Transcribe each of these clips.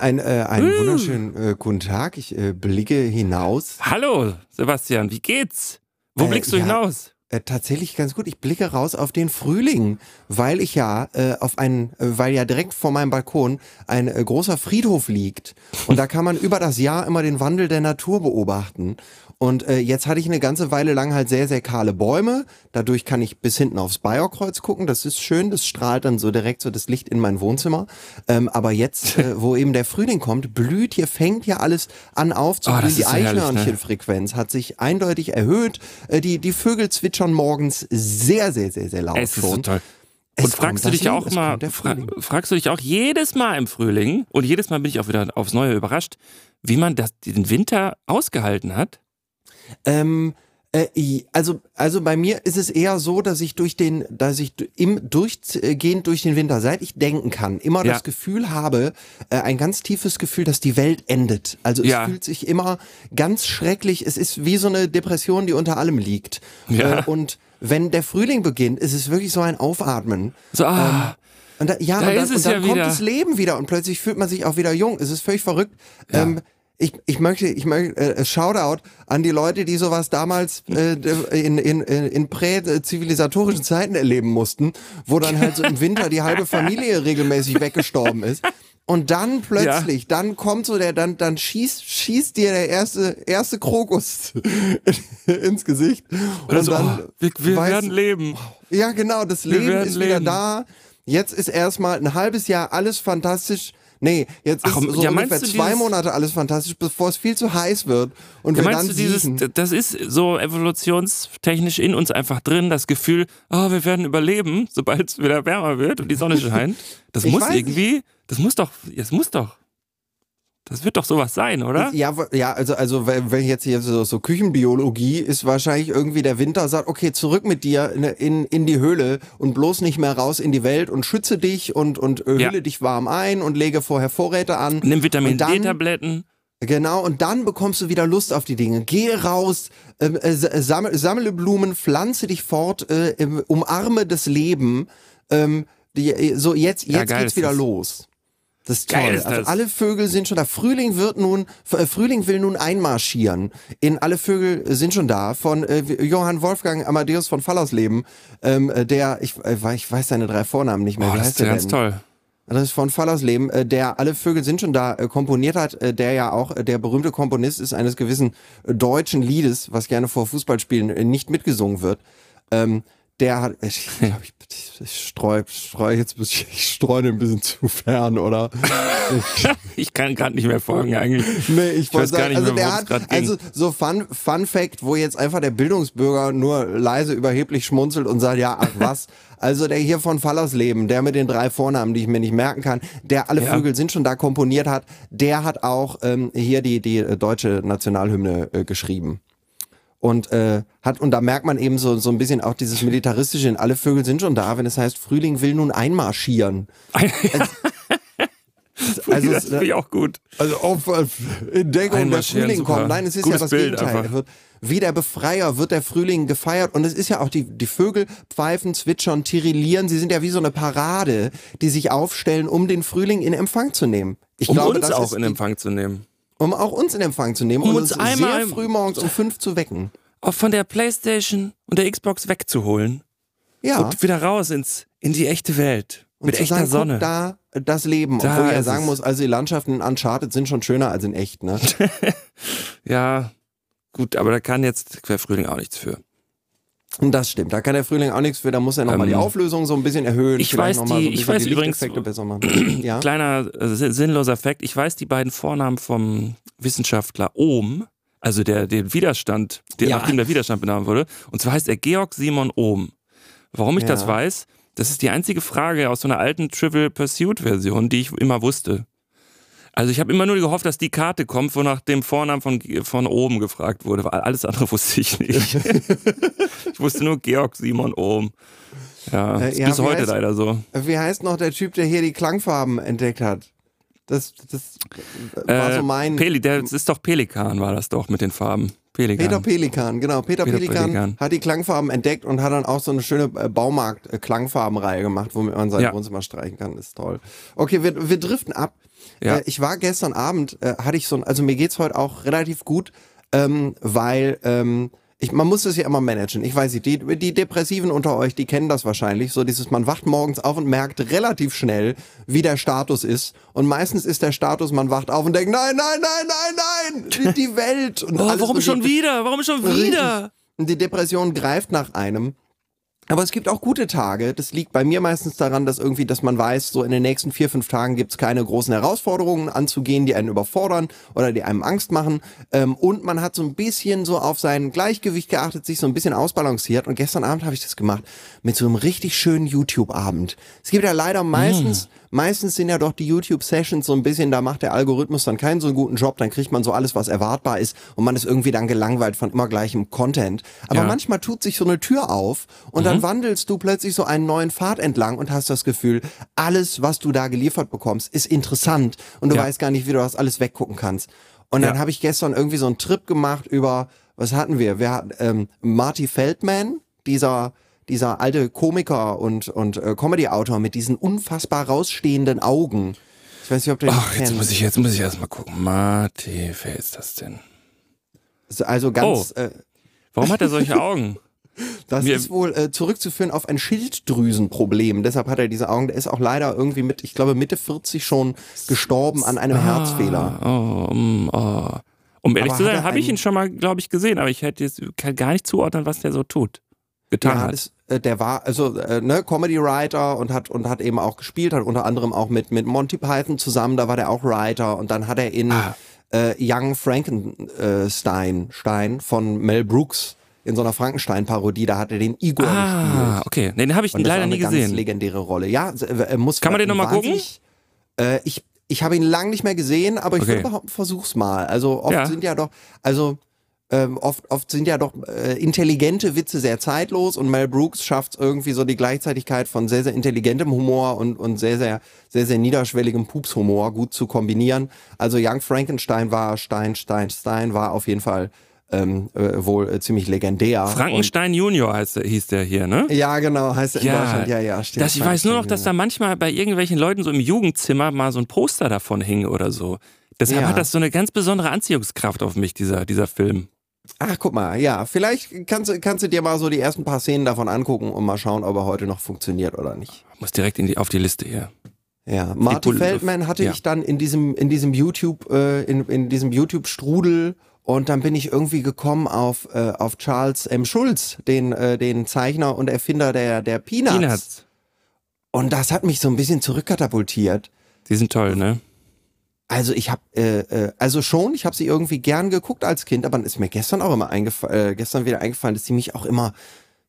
Ein, äh, einen uh. wunderschönen äh, guten Tag. Ich äh, blicke hinaus. Hallo, Sebastian, wie geht's? Wo äh, blickst du ja, hinaus? Äh, tatsächlich ganz gut. Ich blicke raus auf den Frühling, weil ich ja äh, auf einen, weil ja direkt vor meinem Balkon ein großer Friedhof liegt. Und da kann man über das Jahr immer den Wandel der Natur beobachten. Und äh, jetzt hatte ich eine ganze Weile lang halt sehr, sehr kahle Bäume. Dadurch kann ich bis hinten aufs Bayerkreuz gucken. Das ist schön. Das strahlt dann so direkt so das Licht in mein Wohnzimmer. Ähm, aber jetzt, äh, wo eben der Frühling kommt, blüht hier, fängt ja alles an aufzublühen. Oh, die Eichhörnchenfrequenz ne? hat sich eindeutig erhöht. Äh, die, die Vögel zwitschern morgens sehr, sehr, sehr, sehr laut es ist schon. So toll. Und es fragst du dich Leben, auch mal, fra fragst du dich auch jedes Mal im Frühling und jedes Mal bin ich auch wieder aufs Neue überrascht, wie man das, den Winter ausgehalten hat? Ähm, äh, also, also bei mir ist es eher so, dass ich durch den, dass ich im durchgehend durch den Winter, seit ich denken kann, immer ja. das Gefühl habe, äh, ein ganz tiefes Gefühl, dass die Welt endet. Also es ja. fühlt sich immer ganz schrecklich. Es ist wie so eine Depression, die unter allem liegt. Ja. Äh, und wenn der Frühling beginnt, ist es wirklich so ein Aufatmen. So, ah. Ähm, und da, ja, da und dann, und dann kommt wieder. das Leben wieder und plötzlich fühlt man sich auch wieder jung. Es ist völlig verrückt. Ähm, ich, ich möchte, ich möchte äh, Shoutout an die Leute, die sowas damals äh, in, in, in prä-zivilisatorischen Zeiten erleben mussten, wo dann halt so im Winter die halbe Familie regelmäßig weggestorben ist. Und dann plötzlich, ja. dann kommt so der, dann, dann schießt, schießt dir der erste, erste Krokus ins Gesicht. Und so, dann, oh, wir, wir weißt, werden leben. Ja, genau, das wir Leben ist leben. wieder da. Jetzt ist erstmal ein halbes Jahr alles fantastisch Nee, jetzt ist Ach, so ja, ungefähr zwei Monate alles fantastisch, bevor es viel zu heiß wird. Und ja, wir meinst dann du dieses, das ist so evolutionstechnisch in uns einfach drin, das Gefühl, oh, wir werden überleben, sobald es wieder wärmer wird und die Sonne scheint. Das muss irgendwie, das muss doch, das muss doch. Das wird doch sowas sein, oder? Ja, ja, also, also wenn jetzt hier so, so Küchenbiologie ist wahrscheinlich irgendwie der Winter sagt, okay, zurück mit dir in, in, in die Höhle und bloß nicht mehr raus in die Welt und schütze dich und, und hülle ja. dich warm ein und lege vorher Vorräte an. Nimm Vitamin D-Tabletten. Genau, und dann bekommst du wieder Lust auf die Dinge. Geh raus, ähm, äh, sammle, sammle Blumen, pflanze dich fort, äh, umarme das Leben. Ähm, die, so jetzt, jetzt ja, geht's wieder los. Das ist toll. Geil ist also das. Also alle Vögel sind schon da. Frühling wird nun, äh, Frühling will nun einmarschieren. In alle Vögel sind schon da. Von äh, Johann Wolfgang Amadeus von Fallersleben, ähm, äh, der, ich, äh, ich weiß seine drei Vornamen nicht mehr. Oh, Wie das ist ganz denn? toll. Das ist von Fallersleben, äh, der alle Vögel sind schon da äh, komponiert hat, äh, der ja auch der berühmte Komponist ist eines gewissen deutschen Liedes, was gerne vor Fußballspielen nicht mitgesungen wird. Ähm, der hat, ich, ich, ich streue streu jetzt ich streue ein bisschen zu fern, oder? Ich, ich kann gerade nicht mehr folgen eigentlich. Nee, ich, ich weiß sagen, gar nicht also mehr, der hat, also so Fun, Fun Fact, wo jetzt einfach der Bildungsbürger nur leise überheblich schmunzelt und sagt, ja, ach was. Also der hier von Fallersleben, der mit den drei Vornamen, die ich mir nicht merken kann, der alle ja. Vögel sind schon da komponiert hat, der hat auch ähm, hier die, die äh, deutsche Nationalhymne äh, geschrieben und äh, hat und da merkt man eben so so ein bisschen auch dieses militaristische. Alle Vögel sind schon da, wenn es heißt Frühling will nun einmarschieren. Also, also das finde ich auch gut. Also auf in Deckung der Frühling super. kommt. Nein, es ist Gutes ja das Bild Gegenteil. Wird, wie der Befreier wird der Frühling gefeiert und es ist ja auch die die Vögel pfeifen, zwitschern, tirillieren. Sie sind ja wie so eine Parade, die sich aufstellen, um den Frühling in Empfang zu nehmen. Ich um glaube, uns das auch in Empfang zu nehmen um auch uns in Empfang zu nehmen um und uns, uns einmal sehr früh morgens um fünf zu wecken. Auch von der Playstation und der Xbox wegzuholen. Ja. Und wieder raus ins, in die echte Welt. Und mit echter sagen, Sonne. da das Leben. Da Obwohl er sagen muss, also die Landschaften in Uncharted sind schon schöner als in echt, ne? ja, gut, aber da kann jetzt Querfrühling auch nichts für. Das stimmt, da kann der Frühling auch nichts für, da muss er nochmal ähm, die Auflösung so ein bisschen erhöhen. Ich weiß, die, so ich weiß die übrigens, ja? kleiner äh, sinnloser Fakt, ich weiß die beiden Vornamen vom Wissenschaftler Ohm, also der den Widerstand, der, ja. nachdem der Widerstand benannt wurde, und zwar heißt er Georg Simon Ohm. Warum ich ja. das weiß, das ist die einzige Frage aus so einer alten Trivial Pursuit Version, die ich immer wusste. Also ich habe immer nur gehofft, dass die Karte kommt, wo nach dem Vornamen von, von oben gefragt wurde. Alles andere wusste ich nicht. ich wusste nur Georg Simon Ohm. Ja, äh, ja bis heute heißt, leider so. Wie heißt noch der Typ, der hier die Klangfarben entdeckt hat? Das, das war äh, so mein. Peli, der, das ist doch Pelikan, war das doch mit den Farben. Pelikan. Peter Pelikan, genau. Peter, Peter Pelikan, Pelikan, hat die Klangfarben entdeckt und hat dann auch so eine schöne äh, Baumarkt-Klangfarbenreihe gemacht, womit man sein ja. Wohnzimmer streichen kann. ist toll. Okay, wir, wir driften ab. Ja. Äh, ich war gestern Abend, äh, hatte ich so ein, also mir geht's heute auch relativ gut, ähm, weil ähm, ich, man muss es ja immer managen. Ich weiß nicht, die, die Depressiven unter euch, die kennen das wahrscheinlich. So dieses, man wacht morgens auf und merkt relativ schnell, wie der Status ist. Und meistens ist der Status, man wacht auf und denkt, nein, nein, nein, nein, nein, die, die Welt. Und oh, warum schon wieder? Warum schon wieder? Die Depression greift nach einem. Aber es gibt auch gute Tage. Das liegt bei mir meistens daran, dass irgendwie, dass man weiß, so in den nächsten vier, fünf Tagen gibt's keine großen Herausforderungen anzugehen, die einen überfordern oder die einem Angst machen. Ähm, und man hat so ein bisschen so auf sein Gleichgewicht geachtet, sich so ein bisschen ausbalanciert. Und gestern Abend habe ich das gemacht mit so einem richtig schönen YouTube-Abend. Es gibt ja leider meistens mm meistens sind ja doch die YouTube-Sessions so ein bisschen, da macht der Algorithmus dann keinen so guten Job, dann kriegt man so alles, was erwartbar ist und man ist irgendwie dann gelangweilt von immer gleichem Content. Aber ja. manchmal tut sich so eine Tür auf und mhm. dann wandelst du plötzlich so einen neuen Pfad entlang und hast das Gefühl, alles, was du da geliefert bekommst, ist interessant und du ja. weißt gar nicht, wie du das alles weggucken kannst. Und dann ja. habe ich gestern irgendwie so einen Trip gemacht über, was hatten wir? Wir hatten ähm, Marty Feldman, dieser dieser alte Komiker und, und äh, Comedy-Autor mit diesen unfassbar rausstehenden Augen. Ich weiß nicht, ob du Ach, jetzt muss ich, jetzt muss ich erstmal gucken. Mate, wer ist das denn? Also ganz. Oh. Äh, Warum hat er solche Augen? Das Mir ist wohl äh, zurückzuführen auf ein Schilddrüsenproblem. Deshalb hat er diese Augen. Der ist auch leider irgendwie mit, ich glaube, Mitte 40 schon gestorben an einem ah, Herzfehler. Oh, um, oh. um ehrlich aber zu sein, habe ich ihn schon mal, glaube ich, gesehen, aber ich hätte jetzt kann gar nicht zuordnen, was der so tut. Getan ja, hat. Das, äh, der war also äh, ne Comedy Writer und hat und hat eben auch gespielt, hat unter anderem auch mit mit Monty Python zusammen, da war der auch Writer und dann hat er in ah. äh, Young Frankenstein Stein von Mel Brooks in so einer Frankenstein-Parodie, da hat er den Igor ah, gespielt. okay. Nee, den habe ich und leider nie gesehen. Ganz legendäre Rolle. Ja, äh, muss Kann man den nochmal gucken? Äh, ich ich habe ihn lang nicht mehr gesehen, aber ich okay. würde behaupten, versuch's mal. Also oft ja. sind ja doch, also ähm, oft, oft sind ja doch äh, intelligente Witze sehr zeitlos und Mel Brooks schafft irgendwie so die Gleichzeitigkeit von sehr, sehr intelligentem Humor und, und sehr, sehr, sehr, sehr niederschwelligem Pupshumor gut zu kombinieren. Also Young Frankenstein war Stein, Stein, Stein war auf jeden Fall ähm, äh, wohl äh, ziemlich legendär. Frankenstein und, Junior heißt, hieß der hier, ne? Ja, genau, heißt er ja, in Deutschland. Ja, ja, stimmt. Das, ich weiß nur noch, dass da manchmal bei irgendwelchen Leuten so im Jugendzimmer mal so ein Poster davon hing oder so. Deshalb ja. hat das so eine ganz besondere Anziehungskraft auf mich, dieser, dieser Film. Ach, guck mal, ja, vielleicht kannst, du kannst du dir mal so die ersten paar Szenen davon angucken und mal schauen, ob er heute noch funktioniert oder nicht. Muss direkt in die, auf die Liste hier. Ja, Martin Feldman hatte ja. ich dann in diesem, in diesem YouTube, äh, in, in diesem YouTube-Strudel und dann bin ich irgendwie gekommen auf, äh, auf Charles M. Schulz, den, äh, den Zeichner und Erfinder der, der Peanuts. Peanuts. Und das hat mich so ein bisschen zurückkatapultiert. Die sind toll, ne? Also ich habe, äh, äh, also schon, ich habe sie irgendwie gern geguckt als Kind, aber dann ist mir gestern auch immer eingefallen, äh, gestern wieder eingefallen, dass sie mich auch immer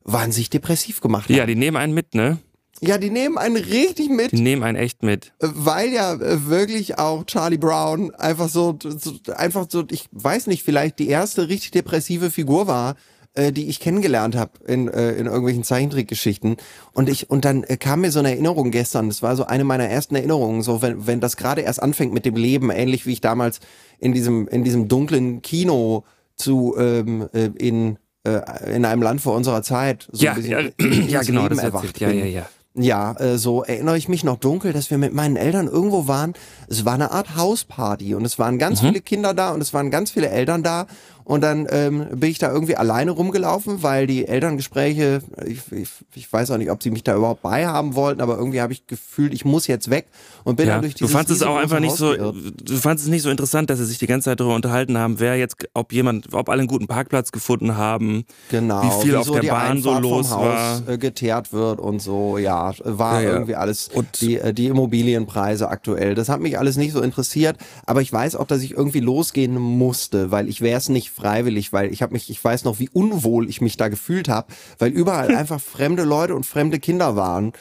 wahnsinnig depressiv gemacht haben. Ja, die nehmen einen mit, ne? Ja, die nehmen einen richtig mit. Die nehmen einen echt mit. Weil ja äh, wirklich auch Charlie Brown einfach so, so, einfach so, ich weiß nicht, vielleicht die erste richtig depressive Figur war, äh, die ich kennengelernt habe in, äh, in irgendwelchen Zeichentrickgeschichten. Und ich und dann äh, kam mir so eine Erinnerung gestern. Das war so eine meiner ersten Erinnerungen. So wenn wenn das gerade erst anfängt mit dem Leben, ähnlich wie ich damals in diesem in diesem dunklen Kino zu ähm, äh, in äh, in einem Land vor unserer Zeit so ja, ein bisschen ja, ja genau das erwacht ja, ja, ja. Ja, äh, so erinnere ich mich noch dunkel, dass wir mit meinen Eltern irgendwo waren. Es war eine Art Hausparty und es waren ganz mhm. viele Kinder da und es waren ganz viele Eltern da und dann ähm, bin ich da irgendwie alleine rumgelaufen, weil die Elterngespräche, ich, ich, ich weiß auch nicht, ob sie mich da überhaupt beihaben wollten, aber irgendwie habe ich gefühlt, ich muss jetzt weg und bin ja. dann durch dieses Du fandest es auch einfach nicht so, du fandest es nicht so interessant, dass sie sich die ganze Zeit darüber unterhalten haben, wer jetzt, ob jemand, ob alle einen guten Parkplatz gefunden haben, genau, wie viel auf der Bahn so los vom war, Haus, äh, geteert wird und so, ja, war ja, ja. irgendwie alles und die, äh, die Immobilienpreise aktuell. Das hat mich alles nicht so interessiert, aber ich weiß auch, dass ich irgendwie losgehen musste, weil ich wäre es nicht freiwillig, weil ich habe mich, ich weiß noch, wie unwohl ich mich da gefühlt habe, weil überall einfach fremde Leute und fremde Kinder waren.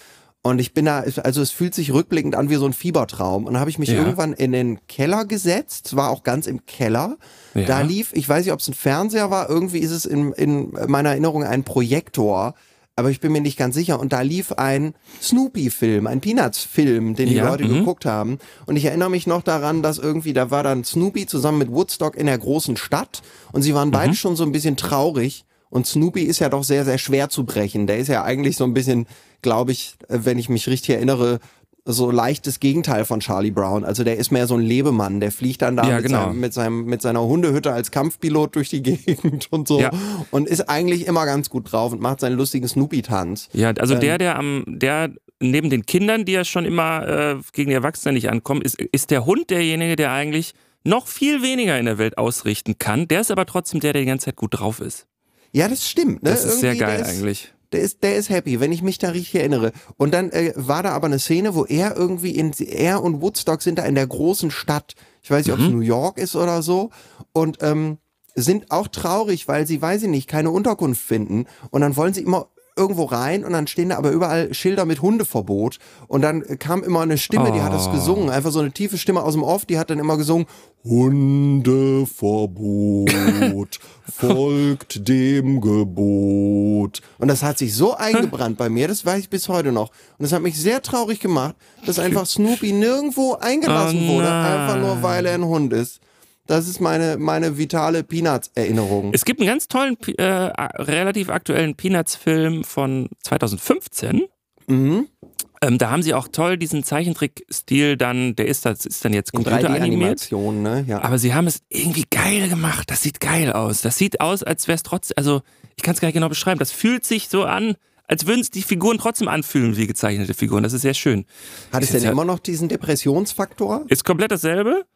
Und ich bin da, also es fühlt sich rückblickend an wie so ein Fiebertraum. Und dann habe ich mich ja. irgendwann in den Keller gesetzt, war auch ganz im Keller. Ja. Da lief, ich weiß nicht, ob es ein Fernseher war, irgendwie ist es in, in meiner Erinnerung ein Projektor aber ich bin mir nicht ganz sicher. Und da lief ein Snoopy-Film, ein Peanuts-Film, den die ja, Leute -hmm. geguckt haben. Und ich erinnere mich noch daran, dass irgendwie, da war dann Snoopy zusammen mit Woodstock in der großen Stadt und sie waren beide mhm. schon so ein bisschen traurig. Und Snoopy ist ja doch sehr, sehr schwer zu brechen. Der ist ja eigentlich so ein bisschen, glaube ich, wenn ich mich richtig erinnere, so leichtes Gegenteil von Charlie Brown. Also der ist mehr so ein Lebemann, der fliegt dann da ja, mit, genau. seinem, mit, seinem, mit seiner Hundehütte als Kampfpilot durch die Gegend und so ja. und ist eigentlich immer ganz gut drauf und macht seinen lustigen Snoopy-Tanz. Ja, also ähm, der, der am, der neben den Kindern, die ja schon immer äh, gegen die Erwachsenen nicht ankommen, ist, ist der Hund derjenige, der eigentlich noch viel weniger in der Welt ausrichten kann. Der ist aber trotzdem der, der die ganze Zeit gut drauf ist. Ja, das stimmt. Ne? Das ist Irgendwie, sehr geil eigentlich der ist, der ist happy, wenn ich mich da richtig erinnere. Und dann äh, war da aber eine Szene, wo er irgendwie in, er und Woodstock sind da in der großen Stadt. Ich weiß nicht, mhm. ob es New York ist oder so. Und ähm, sind auch traurig, weil sie, weiß ich nicht, keine Unterkunft finden. Und dann wollen sie immer irgendwo rein und dann stehen da aber überall Schilder mit Hundeverbot. Und dann kam immer eine Stimme, die hat das ah. gesungen. Einfach so eine tiefe Stimme aus dem Off, die hat dann immer gesungen, Hundeverbot folgt dem Gebot. Und das hat sich so eingebrannt bei mir, das weiß ich bis heute noch. Und das hat mich sehr traurig gemacht, dass einfach Snoopy nirgendwo eingelassen oh wurde, einfach nur weil er ein Hund ist. Das ist meine, meine vitale Peanuts-Erinnerung. Es gibt einen ganz tollen, äh, relativ aktuellen Peanuts-Film von 2015. Mhm. Ähm, da haben sie auch toll diesen Zeichentrick-Stil dann, der ist, das ist dann jetzt computeranimiert. Ne? Ja. Aber sie haben es irgendwie geil gemacht. Das sieht geil aus. Das sieht aus, als wäre es trotzdem, also ich kann es gar nicht genau beschreiben. Das fühlt sich so an, als würden es die Figuren trotzdem anfühlen wie gezeichnete Figuren. Das ist sehr schön. Hat es denn immer noch diesen Depressionsfaktor? Ist komplett dasselbe.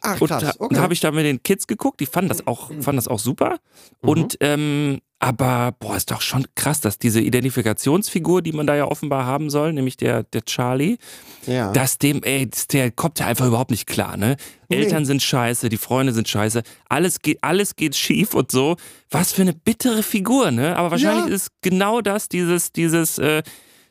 Ach. Und da habe ich da mit den Kids geguckt, die fanden das auch, fanden das auch super. Mhm. Und ähm, aber boah, ist doch schon krass, dass diese Identifikationsfigur, die man da ja offenbar haben soll, nämlich der, der Charlie, ja. dass dem, ey, der kommt ja einfach überhaupt nicht klar, ne? Nee. Eltern sind scheiße, die Freunde sind scheiße, alles geht, alles geht schief und so. Was für eine bittere Figur, ne? Aber wahrscheinlich ja. ist genau das, dieses, dieses, äh,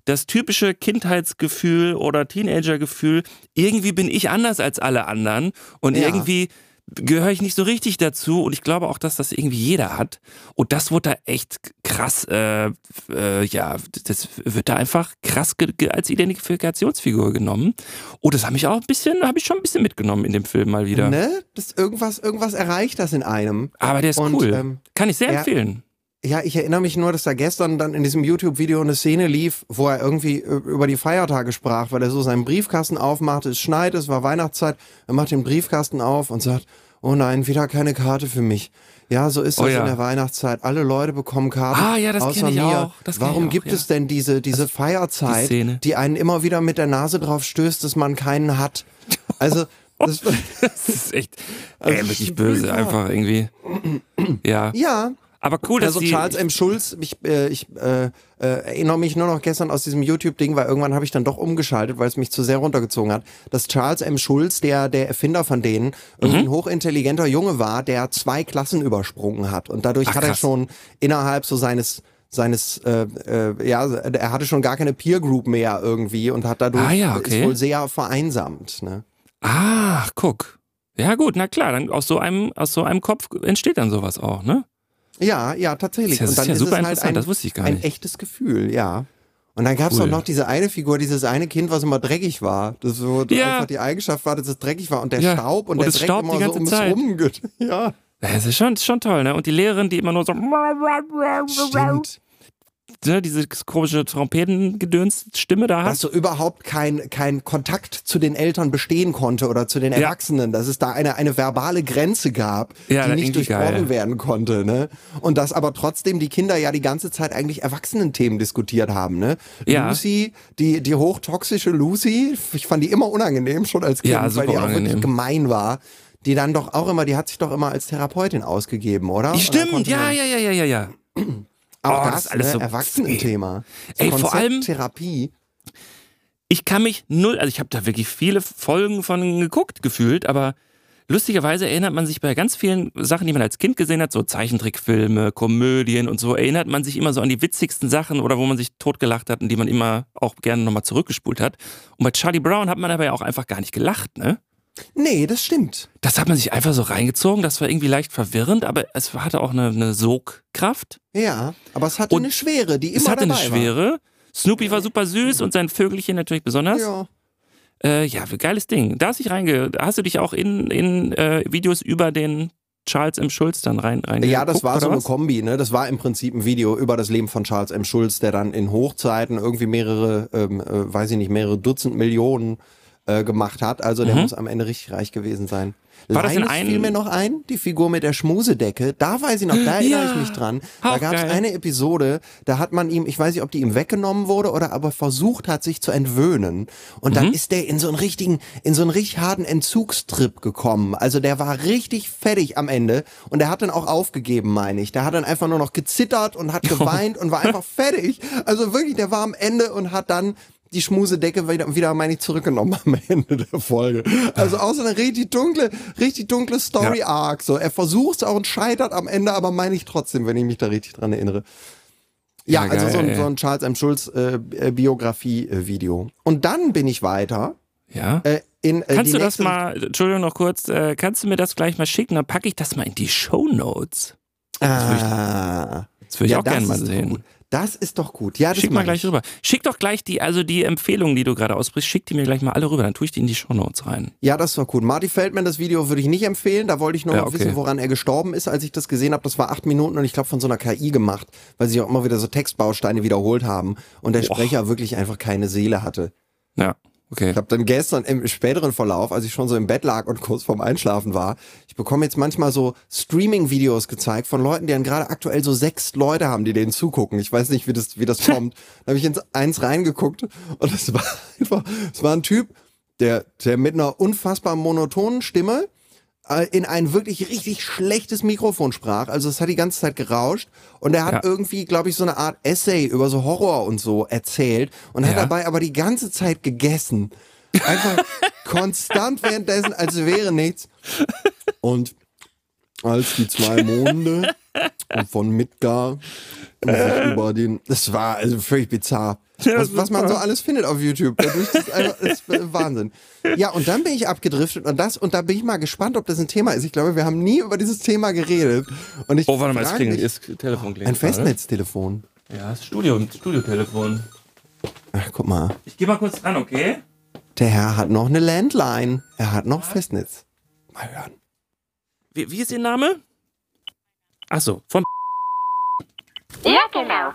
das typische Kindheitsgefühl oder Teenagergefühl, irgendwie bin ich anders als alle anderen und ja. irgendwie gehöre ich nicht so richtig dazu und ich glaube auch, dass das irgendwie jeder hat. Und das wurde da echt krass, äh, äh, ja, das wird da einfach krass als Identifikationsfigur genommen. Und das habe ich auch ein bisschen, habe ich schon ein bisschen mitgenommen in dem Film mal wieder. Ne? Das irgendwas, irgendwas erreicht das in einem. Aber der ist und, cool. Ähm, Kann ich sehr ja, empfehlen. Ja, ich erinnere mich nur, dass da gestern dann in diesem YouTube-Video eine Szene lief, wo er irgendwie äh, über die Feiertage sprach, weil er so seinen Briefkasten aufmachte. Es schneit, es war Weihnachtszeit. Er macht den Briefkasten auf und sagt, oh nein, wieder keine Karte für mich. Ja, so ist oh das ja. in der Weihnachtszeit. Alle Leute bekommen Karten. Ah, ja, das außer ich mir. Auch. Das Warum auch, gibt ja. es denn diese, diese das, Feierzeit, die, die, einen immer wieder mit der Nase drauf stößt, dass man keinen hat? Also, das, das ist echt ey, wirklich böse, einfach irgendwie. Ja. Ja. Aber cool, dass Also Charles M. Schulz, ich, äh, ich äh, äh, erinnere mich nur noch gestern aus diesem YouTube-Ding, weil irgendwann habe ich dann doch umgeschaltet, weil es mich zu sehr runtergezogen hat, dass Charles M. Schulz, der, der Erfinder von denen, mhm. ein hochintelligenter Junge war, der zwei Klassen übersprungen hat. Und dadurch Ach, hat er schon innerhalb so seines seines, äh, äh, ja, er hatte schon gar keine Peer Group mehr irgendwie und hat dadurch ah, ja, okay. ist wohl sehr vereinsamt. Ne? Ach, guck. Ja gut, na klar, dann aus so einem aus so einem Kopf entsteht dann sowas auch, ne? Ja, ja, tatsächlich. Das ist ja, und dann ist, ja super es halt ein, das wusste ich gar nicht. Ein echtes Gefühl, ja. Und dann gab es cool. auch noch diese eine Figur, dieses eine Kind, was immer dreckig war. Das so ja. einfach die Eigenschaft war, dass es dreckig war und der ja. Staub und, und der Dreck Staub immer die ganze so ums Rum. Ja. Das ist schon, schon toll, ne? Und die Lehrerin, die immer nur so. Stimmt ne, diese komische Trompetengedöns-Stimme da hat. Dass so überhaupt kein, kein Kontakt zu den Eltern bestehen konnte oder zu den Erwachsenen, ja. dass es da eine, eine verbale Grenze gab, ja, die nicht durchbrochen werden konnte. Ne? Und dass aber trotzdem die Kinder ja die ganze Zeit eigentlich Erwachsenenthemen diskutiert haben. Ne? Ja. Lucy, die, die hochtoxische Lucy, ich fand die immer unangenehm schon als Kind, weil die auch wirklich gemein war die dann doch auch immer, die hat sich doch immer als Therapeutin ausgegeben, oder? Stimmt, ja, ja, ja, ja, ja, ja. Auch oh, das, das alles ne? so Erwachsenenthema. So Ey, vor allem Therapie. Ich kann mich null, also ich habe da wirklich viele Folgen von geguckt gefühlt, aber lustigerweise erinnert man sich bei ganz vielen Sachen, die man als Kind gesehen hat, so Zeichentrickfilme, Komödien und so, erinnert man sich immer so an die witzigsten Sachen oder wo man sich totgelacht hat und die man immer auch gerne nochmal zurückgespult hat. Und bei Charlie Brown hat man aber ja auch einfach gar nicht gelacht, ne? Nee, das stimmt. Das hat man sich einfach so reingezogen. Das war irgendwie leicht verwirrend, aber es hatte auch eine, eine Sogkraft. Ja, aber es hatte und eine Schwere, die immer Es hatte eine Schwere. War. Snoopy war super süß und sein Vögelchen natürlich besonders. Ja. Äh, ja, geiles Ding. Da hast, dich reinge hast du dich auch in, in äh, Videos über den Charles M. Schulz dann rein, rein Ja, das war so eine was? Kombi, ne? Das war im Prinzip ein Video über das Leben von Charles M. Schulz, der dann in Hochzeiten irgendwie mehrere, ähm, äh, weiß ich nicht, mehrere Dutzend Millionen äh, gemacht hat. Also der mhm. muss am Ende richtig reich gewesen sein. War Linus das in fiel mir noch ein, die Figur mit der Schmusedecke. Da weiß ich noch, da erinnere ja, ich mich dran. Da gab es eine Episode, da hat man ihm, ich weiß nicht, ob die ihm weggenommen wurde oder aber versucht hat, sich zu entwöhnen. Und dann mhm. ist der in so einen richtigen, in so einen richtig harten Entzugstrip gekommen. Also der war richtig fertig am Ende und der hat dann auch aufgegeben, meine ich. Der hat dann einfach nur noch gezittert und hat geweint und war einfach fertig. Also wirklich, der war am Ende und hat dann die Schmusedecke wieder, wieder meine ich, zurückgenommen am Ende der Folge. Also auch so eine richtig dunkle, richtig dunkle Story-Arc. So, er versucht es auch und scheitert am Ende, aber meine ich trotzdem, wenn ich mich da richtig dran erinnere. Ja, ja also geil, so, ein, so ein Charles M. Schulz äh, äh, Biografie-Video. Und dann bin ich weiter. Ja. Äh, in, äh, kannst du das mal, Entschuldigung noch kurz, äh, kannst du mir das gleich mal schicken? Dann packe ich das mal in die Show Notes. Ah. Das würde ich, ja, auch gerne mal sehen. Gut. Das ist doch gut. Ja, das schick mal gleich ich. rüber. Schick doch gleich die, also die Empfehlungen, die du gerade ausbrichst, schick die mir gleich mal alle rüber. Dann tue ich die in die Shownotes rein. Ja, das war gut. Marty Feldman, das Video würde ich nicht empfehlen. Da wollte ich noch ja, okay. wissen, woran er gestorben ist, als ich das gesehen habe. Das war acht Minuten und ich glaube von so einer KI gemacht, weil sie auch immer wieder so Textbausteine wiederholt haben und der Boah. Sprecher wirklich einfach keine Seele hatte. Ja. Okay. Ich habe dann gestern im späteren Verlauf, als ich schon so im Bett lag und kurz vorm Einschlafen war, ich bekomme jetzt manchmal so Streaming-Videos gezeigt von Leuten, die dann gerade aktuell so sechs Leute haben, die denen zugucken. Ich weiß nicht, wie das, wie das kommt. da habe ich ins eins reingeguckt und es war einfach, es war ein Typ, der, der mit einer unfassbar monotonen Stimme in ein wirklich richtig schlechtes Mikrofon sprach. Also es hat die ganze Zeit gerauscht und er hat ja. irgendwie, glaube ich, so eine Art Essay über so Horror und so erzählt und ja. hat dabei aber die ganze Zeit gegessen. Einfach konstant währenddessen, als wäre nichts. Und als die zwei Monde von Midgar sich über den, das war also völlig bizarr. Was, was, man so alles findet auf YouTube. Dadurch ist einfach, das ist Wahnsinn. Ja, und dann bin ich abgedriftet und das, und da bin ich mal gespannt, ob das ein Thema ist. Ich glaube, wir haben nie über dieses Thema geredet. Und ich oh, warte mal, es klingelt, ist Telefon klingelt. Ein Festnetztelefon. Ja, das Studio, Studiotelefon. Ach, guck mal. Ich geh mal kurz dran, okay? Der Herr hat noch eine Landline. Er hat noch Festnetz. Mal hören. Wie, wie ist Ihr Name? Achso, von ja, genau.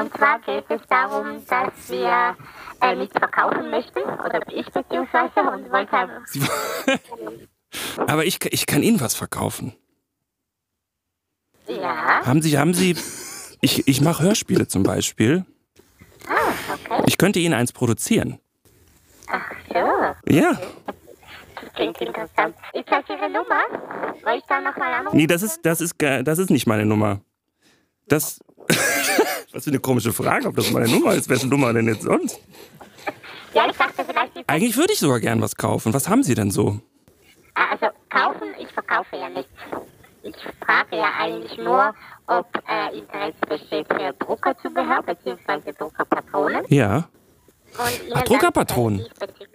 Und zwar geht es darum, dass wir äh, nichts verkaufen möchten, oder ich beziehungsweise, und wollte. Aber ich, ich kann Ihnen was verkaufen. Ja. Haben Sie, haben Sie, ich, ich mache Hörspiele zum Beispiel. Ah, okay. Ich könnte Ihnen eins produzieren. Ach so. Ja. Das klingt interessant. Ist das Ihre Nummer? Soll ich da nochmal anrufen? Nee, das ist, das, ist, das ist nicht meine Nummer. Das, Was für eine komische Frage, ob das meine Nummer ist. Wessen Nummer denn jetzt sonst? Ja, ich dachte vielleicht. Eigentlich würde ich sogar gern was kaufen. Was haben Sie denn so? Ah, also kaufen, ich verkaufe ja nichts. Ich frage ja eigentlich nur, ob äh, Interesse besteht für Druckerzubehör bzw. Druckerpatronen. Ja. Ach, Druckerpatronen.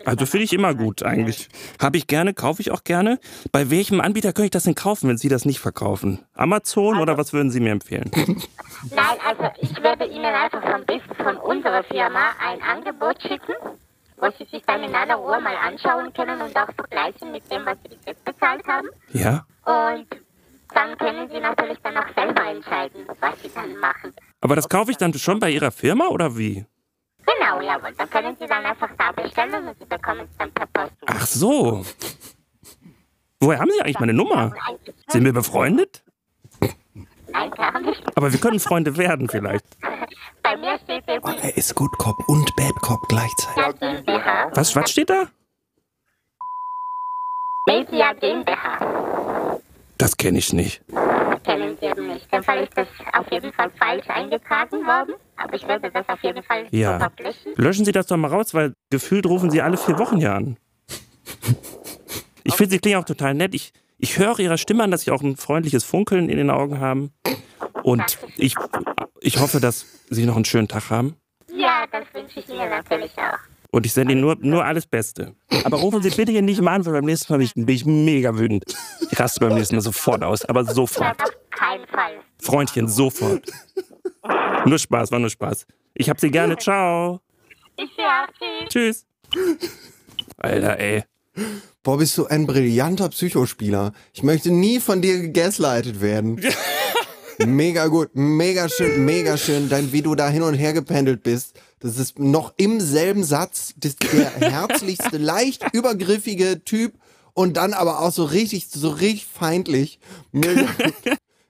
Also finde ich immer gut eigentlich. Habe ich gerne, kaufe ich auch gerne. Bei welchem Anbieter könnte ich das denn kaufen, wenn Sie das nicht verkaufen? Amazon also, oder was würden Sie mir empfehlen? Nein, also ich würde Ihnen einfach ein bisschen von unserer Firma ein Angebot schicken, wo Sie sich dann in aller Ruhe mal anschauen können und auch vergleichen mit dem, was Sie bis jetzt bezahlt haben. Ja. Und dann können Sie natürlich dann auch selber entscheiden, was Sie dann machen. Aber das kaufe ich dann schon bei Ihrer Firma oder wie? Genau, ja, und dann können Sie dann einfach da bestellen und Sie bekommen es dann per Post. Ach so. Woher haben Sie eigentlich meine Nummer? Sind wir befreundet? Nein, gar nicht. Aber wir können Freunde werden vielleicht. Bei mir steht jetzt... Oh, er ist Good Cop und Bad Cop gleichzeitig. Was, was steht da? Media GmbH. Das kenne ich nicht. Kennen Sie nicht. Dann Fall ist das auf jeden Fall falsch eingetragen worden. Aber ich werde das auf jeden Fall ja. Löschen Sie das doch mal raus, weil gefühlt rufen Sie alle vier Wochen hier an. Ich finde, Sie klingen auch total nett. Ich, ich höre Ihrer Stimme an, dass Sie auch ein freundliches Funkeln in den Augen haben. Und ich, ich hoffe, dass Sie noch einen schönen Tag haben. Ja, das wünsche ich Ihnen natürlich auch. Und ich sende Ihnen nur, nur alles Beste. Aber rufen Sie bitte hier nicht mal an, weil beim nächsten Mal bin ich, mega wütend. Ich raste beim nächsten Mal sofort aus, aber sofort. Auf keinen Fall. Freundchen, sofort. Nur Spaß, war nur Spaß. Ich hab Sie gerne. Ciao. Ich auch. Tschüss. Tschüss. Alter, ey. Boah, bist du ein brillanter Psychospieler. Ich möchte nie von dir gegaslightet werden. mega gut, mega schön, mega schön, dein, wie du da hin und her gependelt bist. Das ist noch im selben Satz das, der herzlichste, leicht übergriffige Typ und dann aber auch so richtig, so richtig feindlich.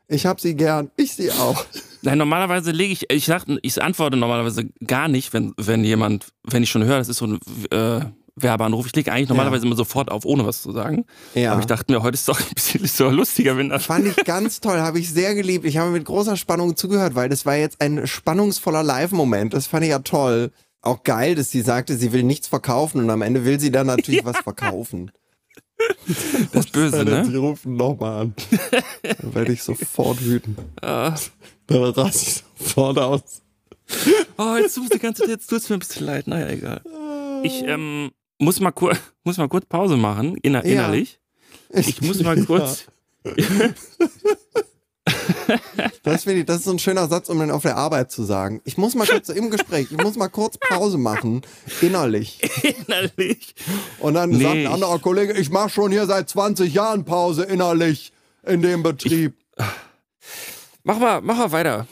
Ich hab sie gern, ich sie auch. Nein, normalerweise lege ich, ich sag, ich antworte normalerweise gar nicht, wenn, wenn jemand, wenn ich schon höre, das ist so ein äh, Werbeanruf. Ich lege eigentlich normalerweise ja. immer sofort auf, ohne was zu sagen. Ja. Aber ich dachte mir, heute ist doch ein bisschen so lustiger, wenn das. Fand ich ganz toll, habe ich sehr geliebt. Ich habe mit großer Spannung zugehört, weil das war jetzt ein spannungsvoller Live-Moment. Das fand ich ja toll. Auch geil, dass sie sagte, sie will nichts verkaufen und am Ende will sie dann natürlich ja. was verkaufen. Das böse, ne? Sie rufen nochmal an. Dann werde ich sofort wütend. Ah. Dann raste ich sofort aus. Oh, jetzt tust du ganze jetzt tut's mir ein bisschen leid. Naja, egal. Ich ähm, muss mal, kur muss mal kurz Pause machen, inner innerlich. Ja. Ich muss mal kurz. das, ich, das ist so ein schöner Satz, um dann auf der Arbeit zu sagen. Ich muss mal kurz im Gespräch, ich muss mal kurz Pause machen, innerlich. Innerlich. Und dann nee, sagt ein anderer Kollege, ich mache schon hier seit 20 Jahren Pause innerlich in dem Betrieb. Ich, mach mal, mach mal weiter.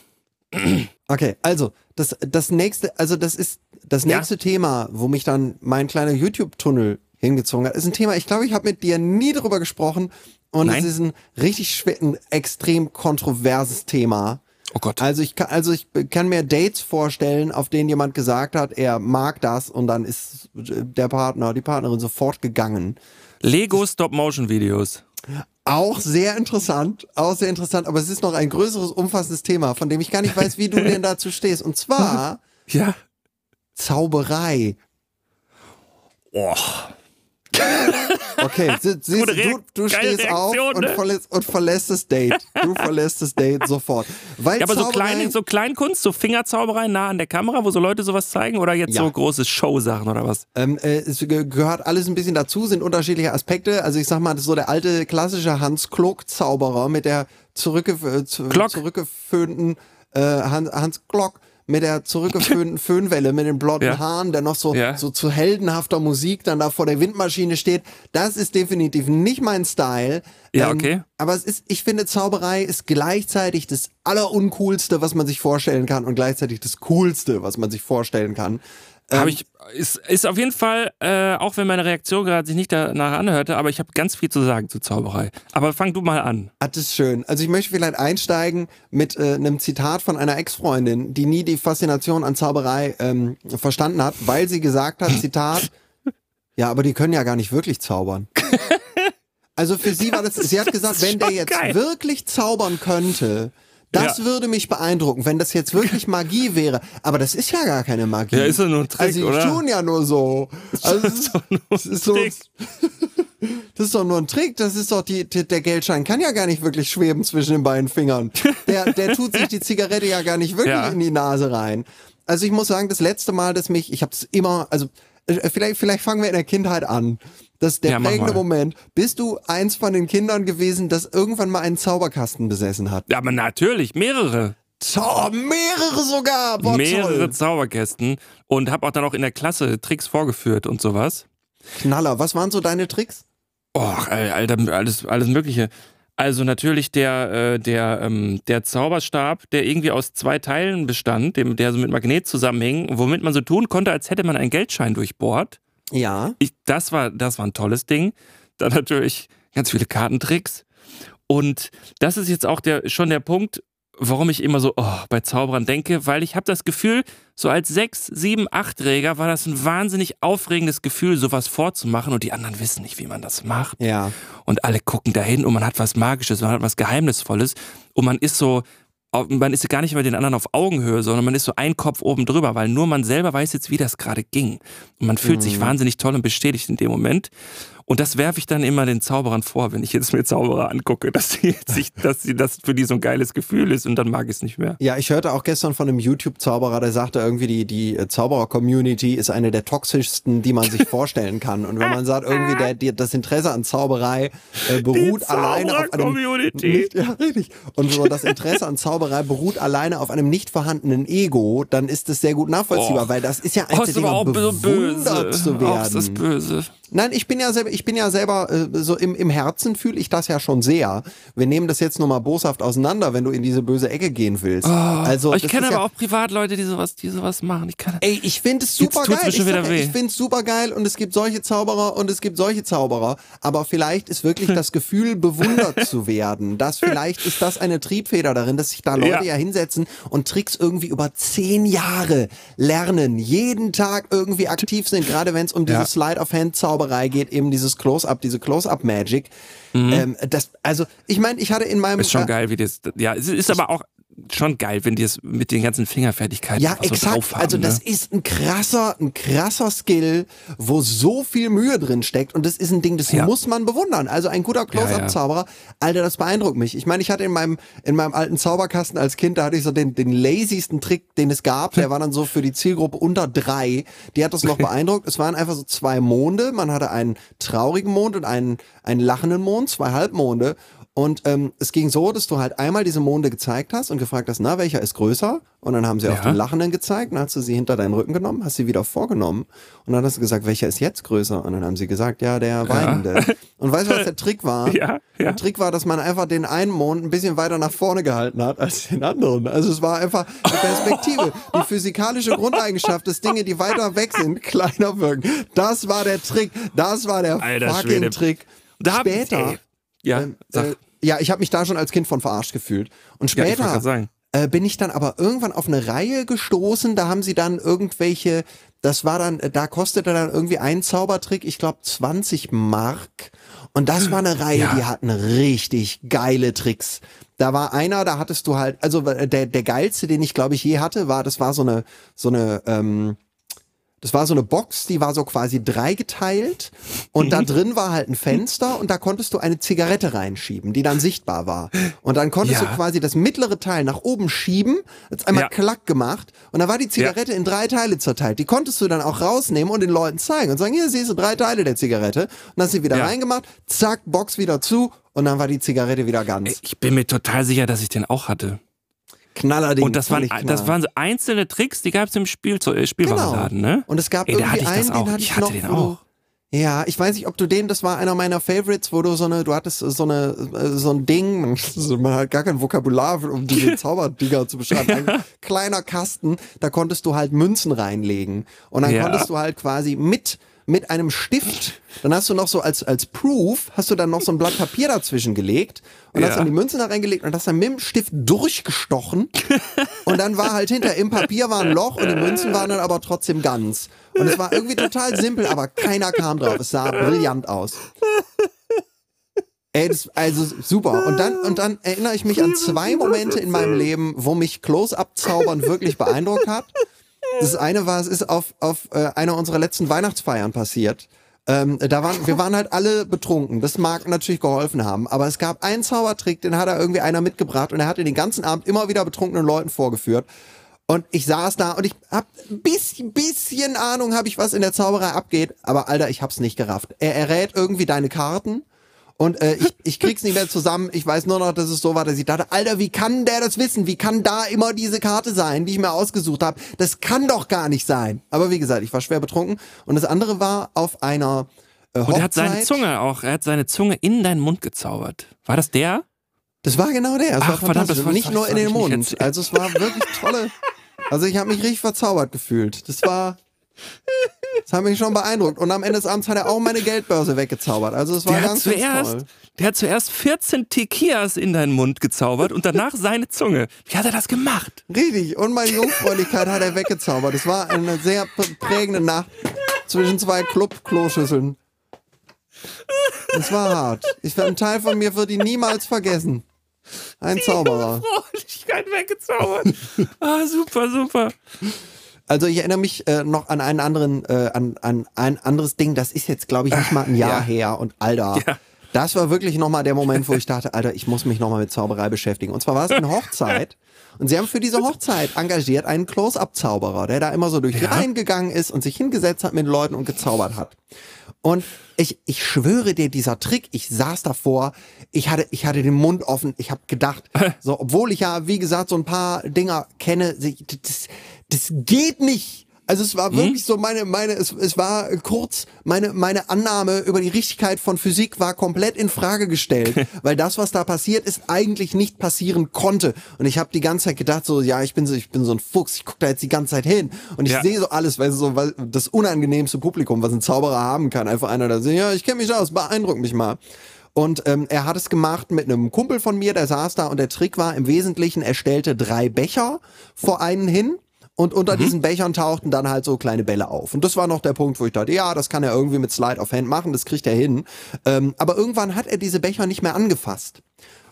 Okay, also das, das nächste, also das ist das nächste ja? Thema, wo mich dann mein kleiner YouTube-Tunnel hingezogen hat, ist ein Thema, ich glaube, ich habe mit dir nie darüber gesprochen und Nein? es ist ein richtig schwer, ein extrem kontroverses Thema. Oh Gott. Also ich kann, also ich kann mir Dates vorstellen, auf denen jemand gesagt hat, er mag das und dann ist der Partner, die Partnerin sofort gegangen. Lego Stop-Motion-Videos. Auch sehr interessant, auch sehr interessant, aber es ist noch ein größeres, umfassendes Thema, von dem ich gar nicht weiß, wie du denn dazu stehst. Und zwar ja. Zauberei. Oh. Okay, sie, sie, du, du stehst Reaktion, auf und, ne? verlässt, und, verlässt, das Date. Du verlässt das Date sofort. Weil ja, aber so, klein, so Kleinkunst, so Fingerzauberei nah an der Kamera, wo so Leute sowas zeigen oder jetzt ja. so große Showsachen oder was? Ähm, äh, es gehört alles ein bisschen dazu, sind unterschiedliche Aspekte. Also ich sag mal, das ist so der alte klassische Hans Klok-Zauberer mit der zurückgef äh, zurückgeföhnten äh, Hans, Hans Glock mit der zurückgeführten Föhnwelle, mit den blonden ja. Haaren, der noch so, ja. so zu heldenhafter Musik dann da vor der Windmaschine steht. Das ist definitiv nicht mein Style. Ja, ähm, okay. Aber es ist, ich finde, Zauberei ist gleichzeitig das Alleruncoolste, was man sich vorstellen kann und gleichzeitig das Coolste, was man sich vorstellen kann. Habe ähm, ich, ist, ist auf jeden Fall, äh, auch wenn meine Reaktion gerade sich nicht danach anhörte, aber ich habe ganz viel zu sagen zu Zauberei. Aber fang du mal an. Ah, das ist schön. Also ich möchte vielleicht einsteigen mit äh, einem Zitat von einer Ex-Freundin, die nie die Faszination an Zauberei ähm, verstanden hat, weil sie gesagt hat, Zitat, ja, aber die können ja gar nicht wirklich zaubern. Also für sie war das, sie hat gesagt, wenn der jetzt geil. wirklich zaubern könnte, das ja. würde mich beeindrucken, wenn das jetzt wirklich Magie wäre. Aber das ist ja gar keine Magie. Ja, ist ja nur ein Trick, also, die oder? tun ja nur so. Also, das ist, doch nur das ist so, das ist doch nur ein Trick. Das ist doch die, der Geldschein kann ja gar nicht wirklich schweben zwischen den beiden Fingern. Der, der tut sich die Zigarette ja gar nicht wirklich ja. in die Nase rein. Also ich muss sagen, das letzte Mal, dass mich, ich habe es immer, also vielleicht, vielleicht fangen wir in der Kindheit an. Das ist der ja, prägende Moment. Bist du eins von den Kindern gewesen, das irgendwann mal einen Zauberkasten besessen hat? Ja, aber natürlich, mehrere. Zau mehrere sogar. Boah, mehrere toll. Zauberkästen und habe auch dann auch in der Klasse Tricks vorgeführt und sowas. Knaller. Was waren so deine Tricks? Och, Alter, alles, alles Mögliche. Also natürlich der, äh, der, ähm, der Zauberstab, der irgendwie aus zwei Teilen bestand, dem, der so mit Magnet zusammenhing, womit man so tun konnte, als hätte man einen Geldschein durchbohrt. Ja. Ich, das, war, das war ein tolles Ding. Dann natürlich ganz viele Kartentricks. Und das ist jetzt auch der, schon der Punkt, warum ich immer so oh, bei Zauberern denke, weil ich habe das Gefühl, so als sechs, sieben, achtjähriger war das ein wahnsinnig aufregendes Gefühl, sowas vorzumachen und die anderen wissen nicht, wie man das macht. Ja. Und alle gucken dahin und man hat was Magisches, man hat was Geheimnisvolles und man ist so man ist gar nicht mehr den anderen auf Augenhöhe, sondern man ist so ein Kopf oben drüber, weil nur man selber weiß jetzt, wie das gerade ging. Und man fühlt mhm. sich wahnsinnig toll und bestätigt in dem Moment. Und das werfe ich dann immer den Zauberern vor, wenn ich jetzt mir Zauberer angucke, dass sie sich, dass sie das für die so ein geiles Gefühl ist und dann mag ich es nicht mehr. Ja, ich hörte auch gestern von einem YouTube-Zauberer, der sagte irgendwie, die, die Zauberer-Community ist eine der toxischsten, die man sich vorstellen kann. Und wenn man sagt, irgendwie der, die, das Interesse an Zauberei äh, beruht alleine auf einem nicht, ja, richtig. Und so das Interesse an Zauberei beruht alleine auf einem nicht vorhandenen Ego, dann ist es sehr gut nachvollziehbar, oh. weil das ist ja ein oh, Thema, bewundert zu werden. Oh, ist das böse. Nein, ich bin ja selber, ich bin ja selber äh, so im, im Herzen fühle ich das ja schon sehr. Wir nehmen das jetzt nur mal boshaft auseinander, wenn du in diese böse Ecke gehen willst. Oh, also ich kenne aber ja, auch Privatleute, die sowas, die sowas machen. Ich kann, ey, ich finde es super geil. Ich, ich finde es super geil und es gibt solche Zauberer und es gibt solche Zauberer. Aber vielleicht ist wirklich das Gefühl, bewundert zu werden. Das vielleicht ist das eine Triebfeder darin, dass sich da Leute ja. ja hinsetzen und Tricks irgendwie über zehn Jahre lernen, jeden Tag irgendwie aktiv sind, gerade wenn es um diese ja. Slide of Hand Zauber Zauberei geht, eben dieses Close-Up, diese Close-Up-Magic. Mhm. Ähm, das, also, ich meine, ich hatte in meinem. Ist schon äh, geil, wie das. Ja, es ist aber auch schon geil, wenn die es mit den ganzen Fingerfertigkeiten ja, exakt. so drauf haben. Also das ne? ist ein krasser, ein krasser Skill, wo so viel Mühe drin steckt und das ist ein Ding, das ja. muss man bewundern. Also ein guter Close-Up-Zauberer. Alter, das beeindruckt mich. Ich meine, ich hatte in meinem, in meinem alten Zauberkasten als Kind, da hatte ich so den, den lazysten Trick, den es gab. Der war dann so für die Zielgruppe unter drei. Die hat das noch beeindruckt. Es waren einfach so zwei Monde. Man hatte einen traurigen Mond und einen, einen lachenden Mond, zwei Halbmonde. Und ähm, es ging so, dass du halt einmal diese Monde gezeigt hast und gefragt hast, na, welcher ist größer? Und dann haben sie ja. auch den Lachenden gezeigt, dann hast du sie hinter deinen Rücken genommen, hast sie wieder vorgenommen und dann hast du gesagt, welcher ist jetzt größer? Und dann haben sie gesagt, ja, der Weinende. Ja. Und weißt du, was der Trick war? Ja, ja. Der Trick war, dass man einfach den einen Mond ein bisschen weiter nach vorne gehalten hat als den anderen. Also es war einfach die Perspektive, die physikalische Grundeigenschaft, dass Dinge, die weiter weg sind, kleiner wirken. Das war der Trick. Das war der Alter, fucking Schwede. Trick. Da Später. Ja, ähm, äh, ja, ich habe mich da schon als Kind von verarscht gefühlt. Und später ja, äh, bin ich dann aber irgendwann auf eine Reihe gestoßen, da haben sie dann irgendwelche, das war dann, da kostete dann irgendwie ein Zaubertrick, ich glaube 20 Mark. Und das war eine Reihe, ja. die hatten richtig geile Tricks. Da war einer, da hattest du halt, also äh, der, der geilste, den ich glaube ich je hatte, war, das war so eine, so eine, ähm, das war so eine Box, die war so quasi dreigeteilt und mhm. da drin war halt ein Fenster und da konntest du eine Zigarette reinschieben, die dann sichtbar war. Und dann konntest ja. du quasi das mittlere Teil nach oben schieben, jetzt einmal ja. klack gemacht und da war die Zigarette ja. in drei Teile zerteilt. Die konntest du dann auch rausnehmen und den Leuten zeigen und sagen, hier siehst du drei Teile der Zigarette. Und dann hast du sie wieder reingemacht, zack, Box wieder zu und dann war die Zigarette wieder ganz. Ich bin mir total sicher, dass ich den auch hatte. Knallerding. Und das waren, das waren so einzelne Tricks, die gab es im Spiel, äh, Spielwarenladen, genau. ne? Und es gab Ey, irgendwie hatte einen, den hatte ich, ich hatte noch, den auch. Ja, ich weiß nicht, ob du den, das war einer meiner Favorites, wo du so eine, du hattest so eine, äh, so ein Ding, man hat gar kein Vokabular, um diese Zauberdinger zu beschreiben. Ein kleiner Kasten, da konntest du halt Münzen reinlegen. Und dann ja. konntest du halt quasi mit mit einem Stift. Dann hast du noch so als, als Proof, hast du dann noch so ein Blatt Papier dazwischen gelegt und ja. hast dann die Münzen da reingelegt und hast dann mit dem Stift durchgestochen. und dann war halt hinter im Papier war ein Loch und die Münzen waren dann aber trotzdem ganz. Und es war irgendwie total simpel, aber keiner kam drauf. Es sah brillant aus. Ey, das, also super. Und dann, und dann erinnere ich mich an zwei Momente in meinem Leben, wo mich Close-Up-Zaubern wirklich beeindruckt hat. Das eine war, es ist auf, auf äh, einer unserer letzten Weihnachtsfeiern passiert. Ähm, da waren, wir waren halt alle betrunken. Das mag natürlich geholfen haben. Aber es gab einen Zaubertrick, den hat er irgendwie einer mitgebracht und er hat den ganzen Abend immer wieder betrunkenen Leuten vorgeführt. Und ich saß da und ich hab ein bisschen, bisschen Ahnung, habe ich, was in der Zauberei abgeht. Aber Alter, ich hab's nicht gerafft. Er errät irgendwie deine Karten und äh, ich, ich krieg's nicht mehr zusammen. Ich weiß nur noch, dass es so war, dass ich dachte, Alter, wie kann der das wissen? Wie kann da immer diese Karte sein, die ich mir ausgesucht habe? Das kann doch gar nicht sein. Aber wie gesagt, ich war schwer betrunken. Und das andere war auf einer äh, Hochzeit. Und er hat seine Zunge auch, er hat seine Zunge in deinen Mund gezaubert. War das der? Das war genau der. Das Ach, war verdammt, das war nicht nur in den Mund. Also es war wirklich tolle. Also ich habe mich richtig verzaubert gefühlt. Das war das hat mich schon beeindruckt. Und am Ende des Abends hat er auch meine Geldbörse weggezaubert. Also es war der ganz, zuerst, ganz toll. Der hat zuerst 14 Tequias in deinen Mund gezaubert und danach seine Zunge. Wie hat er das gemacht? Richtig. Und meine Jungfräulichkeit hat er weggezaubert. Es war eine sehr prägende Nacht zwischen zwei Club-Kloschüsseln. Es war hart. Ich, ein Teil von mir wird ihn niemals vergessen. Ein Zauberer. Jungfräulichkeit weggezaubert. Ah, super, super. Also ich erinnere mich äh, noch an einen anderen, äh, an, an ein anderes Ding, das ist jetzt, glaube ich, nicht mal ein Jahr ja. her und Alter. Ja. Das war wirklich nochmal der Moment, wo ich dachte, Alter, ich muss mich nochmal mit Zauberei beschäftigen. Und zwar war es eine Hochzeit. Und sie haben für diese Hochzeit engagiert einen Close-Up-Zauberer, der da immer so durch die ja. Reihen gegangen ist und sich hingesetzt hat mit den Leuten und gezaubert hat. Und ich, ich schwöre dir, dieser Trick, ich saß davor, ich hatte, ich hatte den Mund offen, ich habe gedacht, so, obwohl ich ja, wie gesagt, so ein paar Dinger kenne, das, das geht nicht. Also es war mhm. wirklich so meine, meine, es, es war kurz, meine, meine Annahme über die Richtigkeit von Physik war komplett in Frage gestellt, weil das, was da passiert ist, eigentlich nicht passieren konnte. Und ich habe die ganze Zeit gedacht, so, ja, ich bin so, ich bin so ein Fuchs, ich gucke da jetzt die ganze Zeit hin und ich ja. sehe so alles, weil so weil das unangenehmste Publikum, was ein Zauberer haben kann, einfach einer, der sagt, ja, ich kenne mich aus, beeindruck mich mal. Und ähm, er hat es gemacht mit einem Kumpel von mir, der saß da und der Trick war im Wesentlichen, er stellte drei Becher vor einen hin und unter mhm. diesen Bechern tauchten dann halt so kleine Bälle auf. Und das war noch der Punkt, wo ich dachte, ja, das kann er irgendwie mit Slide of Hand machen, das kriegt er hin. Ähm, aber irgendwann hat er diese Becher nicht mehr angefasst.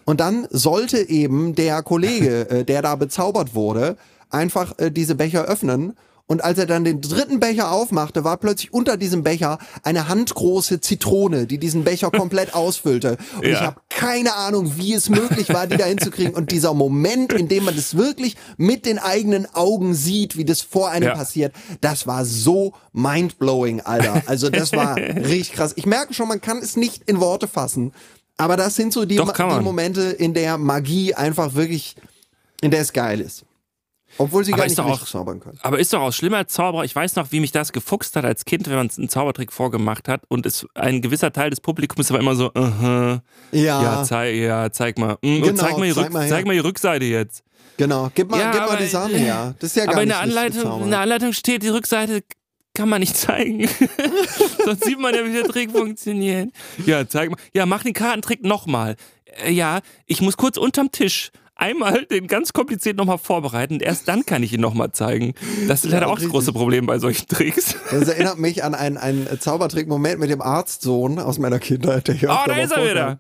Und dann sollte eben der Kollege, äh, der da bezaubert wurde, einfach äh, diese Becher öffnen und als er dann den dritten Becher aufmachte, war plötzlich unter diesem Becher eine handgroße Zitrone, die diesen Becher komplett ausfüllte. Und ja. ich habe keine Ahnung, wie es möglich war, die da hinzukriegen. Und dieser Moment, in dem man das wirklich mit den eigenen Augen sieht, wie das vor einem ja. passiert, das war so mindblowing, Alter. Also das war richtig krass. Ich merke schon, man kann es nicht in Worte fassen. Aber das sind so die, die Momente, in der Magie einfach wirklich, in der es geil ist. Obwohl sie aber gar nicht auch, zaubern können. Aber ist doch auch schlimmer Zauberer. Ich weiß noch, wie mich das gefuchst hat als Kind, wenn man einen Zaubertrick vorgemacht hat und es ein gewisser Teil des Publikums war immer so, uh -huh, ja, ja, zeig, ja, zeig mal, mm, genau, zeig, mal die, zeig, mal zeig mal die Rückseite jetzt. Genau, gib mal, ja, gib mal die Sahne her. Das ist ja gar aber in der Anleitung, in der Anleitung steht, die Rückseite kann man nicht zeigen. Sonst sieht man ja, wie der Trick funktioniert. Ja, zeig mal. Ja, mach den Kartentrick nochmal. Äh, ja, ich muss kurz unterm Tisch einmal den ganz kompliziert nochmal vorbereiten erst dann kann ich ihn nochmal zeigen. Das ist leider auch das große Problem bei solchen Tricks. Das erinnert mich an einen, einen Zaubertrick-Moment mit dem Arztsohn aus meiner Kindheit. Der hier oh, da ist er wieder.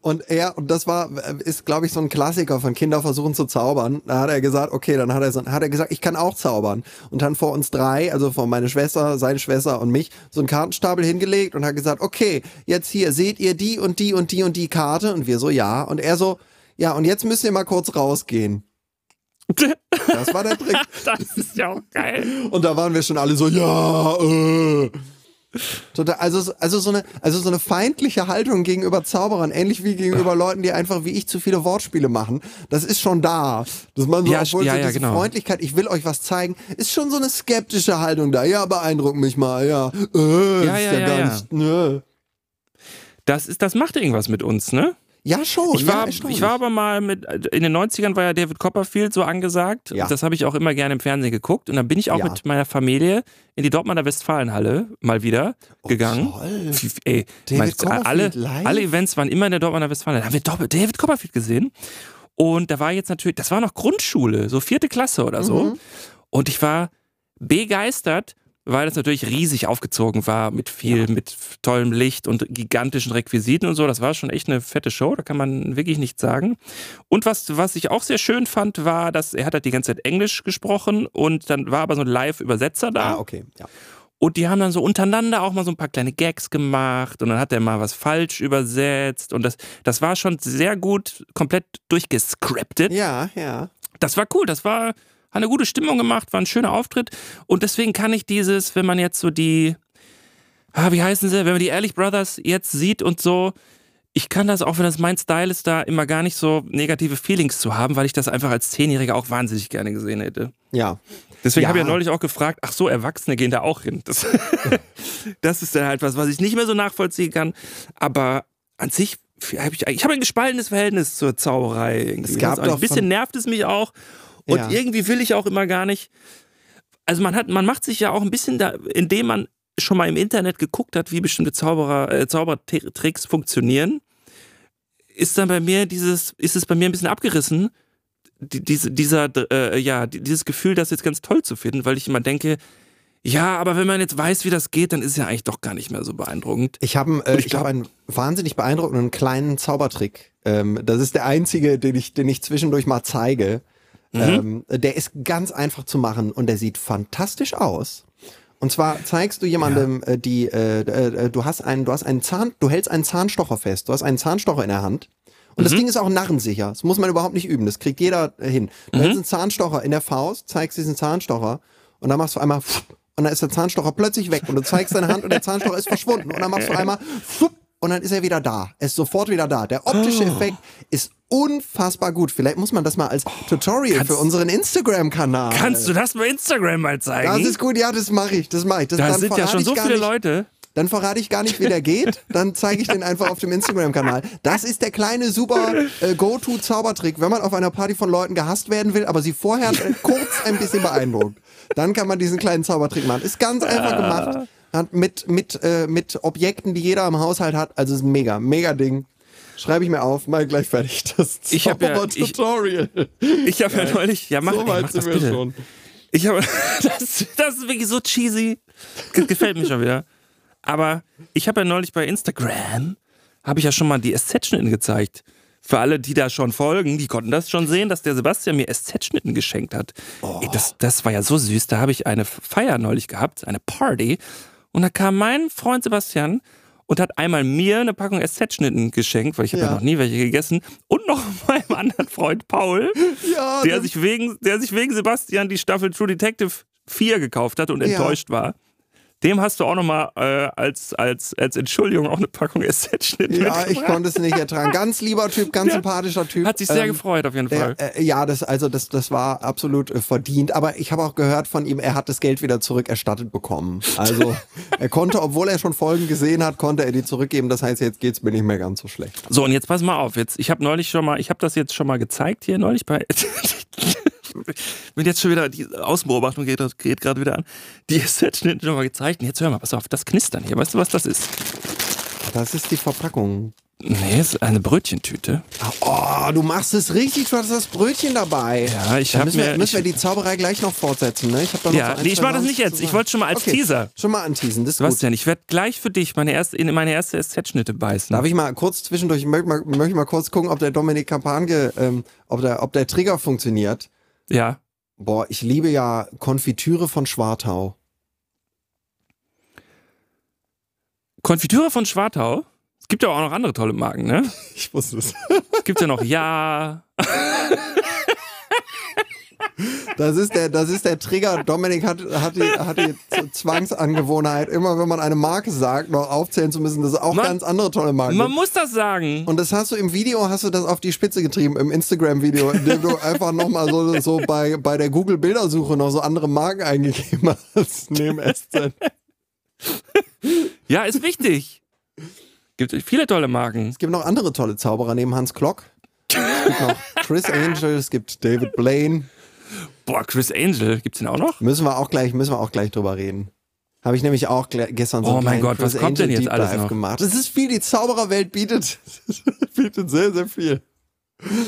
Und er, und das war, ist, glaube ich, so ein Klassiker von Kinder versuchen zu zaubern. Da hat er gesagt, okay, dann hat er, so, hat er gesagt, ich kann auch zaubern. Und dann vor uns drei, also vor meine Schwester, seine Schwester und mich, so einen Kartenstapel hingelegt und hat gesagt, okay, jetzt hier, seht ihr die und die und die und die Karte? Und wir so, ja. Und er so, ja, und jetzt müsst ihr mal kurz rausgehen. Das war der Trick. das ist ja auch geil. Und da waren wir schon alle so, ja, äh. Also, also, so eine, also so eine feindliche Haltung gegenüber Zauberern, ähnlich wie gegenüber Leuten, die einfach wie ich zu viele Wortspiele machen, das ist schon da. Dass man so, ja, obwohl ja, so diese ja, genau. Freundlichkeit, ich will euch was zeigen, ist schon so eine skeptische Haltung da. Ja, beeindruckt mich mal, ja. Äh, ja, ja, ja, ja, Nicht, ne. Das ist, das macht irgendwas mit uns, ne? Ja, schon. Ich war, ja, ich war aber mal mit, in den 90ern war ja David Copperfield so angesagt. Ja. Das habe ich auch immer gerne im Fernsehen geguckt. Und dann bin ich auch ja. mit meiner Familie in die Dortmunder Westfalenhalle mal wieder oh, gegangen. Toll. Ey, mein, alle, alle Events waren immer in der Dortmunder Westfalenhalle. Da haben wir David Copperfield gesehen. Und da war jetzt natürlich, das war noch Grundschule, so vierte Klasse oder so. Mhm. Und ich war begeistert weil es natürlich riesig aufgezogen war mit viel, ja. mit tollem Licht und gigantischen Requisiten und so. Das war schon echt eine fette Show, da kann man wirklich nichts sagen. Und was, was ich auch sehr schön fand, war, dass er hat halt die ganze Zeit Englisch gesprochen und dann war aber so ein Live-Übersetzer da. Ah, okay, ja. Und die haben dann so untereinander auch mal so ein paar kleine Gags gemacht und dann hat er mal was falsch übersetzt und das, das war schon sehr gut, komplett durchgescriptet. Ja, ja. Das war cool, das war, hat eine gute Stimmung gemacht, war ein schöner Auftritt. Und deswegen kann ich dieses, wenn man jetzt so die, ah, wie heißen sie, wenn man die Ehrlich Brothers jetzt sieht und so, ich kann das, auch wenn das mein Style ist, da immer gar nicht so negative Feelings zu haben, weil ich das einfach als Zehnjähriger auch wahnsinnig gerne gesehen hätte. Ja. Deswegen ja. habe ich ja neulich auch gefragt, ach so, Erwachsene gehen da auch hin. Das, das ist dann halt was, was ich nicht mehr so nachvollziehen kann. Aber an sich habe ich, ich habe ein gespaltenes Verhältnis zur Zauberei. Irgendwie. Es gab ein bisschen nervt es mich auch. Und ja. irgendwie will ich auch immer gar nicht. Also man hat, man macht sich ja auch ein bisschen da, indem man schon mal im Internet geguckt hat, wie bestimmte Zauberer, äh, Zaubertricks funktionieren, ist dann bei mir dieses, ist es bei mir ein bisschen abgerissen, die, diese, dieser, äh, ja, dieses Gefühl, das jetzt ganz toll zu finden, weil ich immer denke, ja, aber wenn man jetzt weiß, wie das geht, dann ist es ja eigentlich doch gar nicht mehr so beeindruckend. Ich habe äh, ich, ich hab einen wahnsinnig beeindruckenden kleinen Zaubertrick. Ähm, das ist der einzige, den ich, den ich zwischendurch mal zeige. Mhm. Ähm, der ist ganz einfach zu machen und der sieht fantastisch aus. Und zwar zeigst du jemandem ja. äh, die, äh, äh, du hast einen, du hast einen Zahn, du hältst einen Zahnstocher fest, du hast einen Zahnstocher in der Hand. Und mhm. das Ding ist auch narrensicher. Das muss man überhaupt nicht üben. Das kriegt jeder hin. Du mhm. hältst einen Zahnstocher in der Faust, zeigst diesen Zahnstocher und dann machst du einmal und dann ist der Zahnstocher plötzlich weg und du zeigst deine Hand und der Zahnstocher ist verschwunden und dann machst du einmal und dann ist er wieder da. Er ist sofort wieder da. Der optische oh. Effekt ist unfassbar gut. Vielleicht muss man das mal als Tutorial kannst, für unseren Instagram-Kanal. Kannst du das bei Instagram mal zeigen? Das ist gut, ja, das mache ich. Das mache ich. Das, da sind ja schon so viele nicht, Leute. Dann verrate ich gar nicht, wie der geht. Dann zeige ich den einfach auf dem Instagram-Kanal. Das ist der kleine super äh, Go-To-Zaubertrick, wenn man auf einer Party von Leuten gehasst werden will, aber sie vorher äh, kurz ein bisschen beeindruckt. Dann kann man diesen kleinen Zaubertrick machen. Ist ganz einfach gemacht. Hat mit, mit, äh, mit Objekten, die jeder im Haushalt hat. Also ist mega, mega Ding. Schreibe ich mir auf, mal gleich fertig. Das ich habe ja, Tutorial. Ich, ich habe ja neulich, ja mach, so ey, mach das bitte. Schon. Ich habe, das, das ist wirklich so cheesy. Gefällt mir schon wieder. Aber ich habe ja neulich bei Instagram, habe ich ja schon mal die SZ-Schnitten gezeigt. Für alle, die da schon folgen, die konnten das schon sehen, dass der Sebastian mir SZ-Schnitten geschenkt hat. Oh. Ey, das, das war ja so süß. Da habe ich eine Feier neulich gehabt, eine Party. Und da kam mein Freund Sebastian und hat einmal mir eine Packung SZ-Schnitten geschenkt, weil ich habe ja. ja. noch nie welche gegessen, und noch meinem anderen Freund Paul, ja, der, sich wegen, der sich wegen Sebastian die Staffel True Detective 4 gekauft hat und ja. enttäuscht war. Dem hast du auch nochmal äh, als, als, als Entschuldigung auch eine Packung SZ-Schnitt Ja, ich konnte es nicht ertragen. Ganz lieber Typ, ganz ja. sympathischer Typ. Hat sich sehr ähm, gefreut auf jeden Fall. Äh, ja, das, also das, das war absolut äh, verdient. Aber ich habe auch gehört von ihm, er hat das Geld wieder zurückerstattet bekommen. Also er konnte, obwohl er schon Folgen gesehen hat, konnte er die zurückgeben. Das heißt, jetzt geht's mir nicht mehr ganz so schlecht. So, und jetzt pass mal auf. Jetzt, ich habe neulich schon mal, ich habe das jetzt schon mal gezeigt hier neulich bei bin jetzt schon wieder, die Außenbeobachtung geht, geht gerade wieder an. Die Set-Schnitte schon mal gezeigt. Und jetzt hör mal, pass auf, das Knistern hier. Weißt du, was das ist? Das ist die Verpackung. Nee, ist eine Brötchentüte. Oh, du machst es richtig, du hast das Brötchen dabei. Ja, ich habe mir, müssen wir die Zauberei gleich noch fortsetzen, ne? Ich habe da noch ja, so ein, nee, ich mache das nicht jetzt. Ich wollte schon mal als okay. Teaser. Schon mal anteasen, das ist Sebastian, gut. ich werde gleich für dich meine erste, in meine erste SZ-Schnitte beißen. Darf ich mal kurz zwischendurch, ich möchte mal, möchte mal kurz gucken, ob der Dominik Kapange, ähm, ob, der, ob der Trigger funktioniert. Ja. Boah, ich liebe ja Konfitüre von Schwartau. Konfitüre von Schwartau? Es gibt ja auch noch andere tolle Marken, ne? Ich wusste es. Es gibt ja noch Ja. Das ist der, das ist der Trigger. Dominik hat, hat, die, hat die Zwangsangewohnheit, immer wenn man eine Marke sagt, noch aufzählen zu müssen. Das ist auch man, ganz andere tolle Marken. Man muss das sagen. Und das hast du im Video, hast du das auf die Spitze getrieben, im Instagram-Video, in dem du einfach nochmal so, so bei, bei der Google-Bildersuche noch so andere Marken eingegeben hast, neben SZ. Ja, ist wichtig. Gibt viele tolle Marken. Es gibt noch andere tolle Zauberer neben Hans Klock. Es gibt noch Chris Angel, es gibt David Blaine. Boah, Chris Angel, gibt's den auch noch? Müssen wir auch gleich, müssen wir auch gleich drüber reden. Habe ich nämlich auch gestern so Oh mein Gott, Chris was kommt Angel denn jetzt alles noch? gemacht. Es ist viel, die Zaubererwelt bietet, bietet sehr, sehr viel.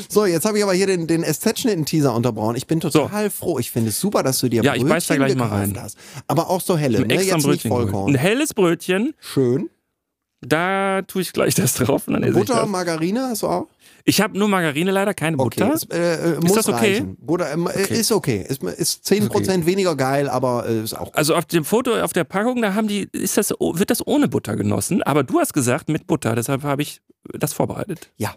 So, jetzt habe ich aber hier den, den SZ-Schnitten-Teaser unterbrochen. Ich bin total so. froh. Ich finde es super, dass du dir ja, Brötchen ich beiß da gleich mal rein. hast. Aber auch so helle, ne? Jetzt nicht Vollkorn. Ein helles Brötchen. Schön. Da tue ich gleich das drauf. Und dann Butter, Margarine hast du auch? Ich habe nur Margarine leider, keine okay, Butter. Ist, äh, ist das okay? Reichen. Butter äh, okay. ist okay. Ist, ist 10% okay. weniger geil, aber äh, ist auch. Also auf dem Foto, auf der Packung, da haben die, ist das, wird das ohne Butter genossen. Aber du hast gesagt mit Butter, deshalb habe ich das vorbereitet. Ja.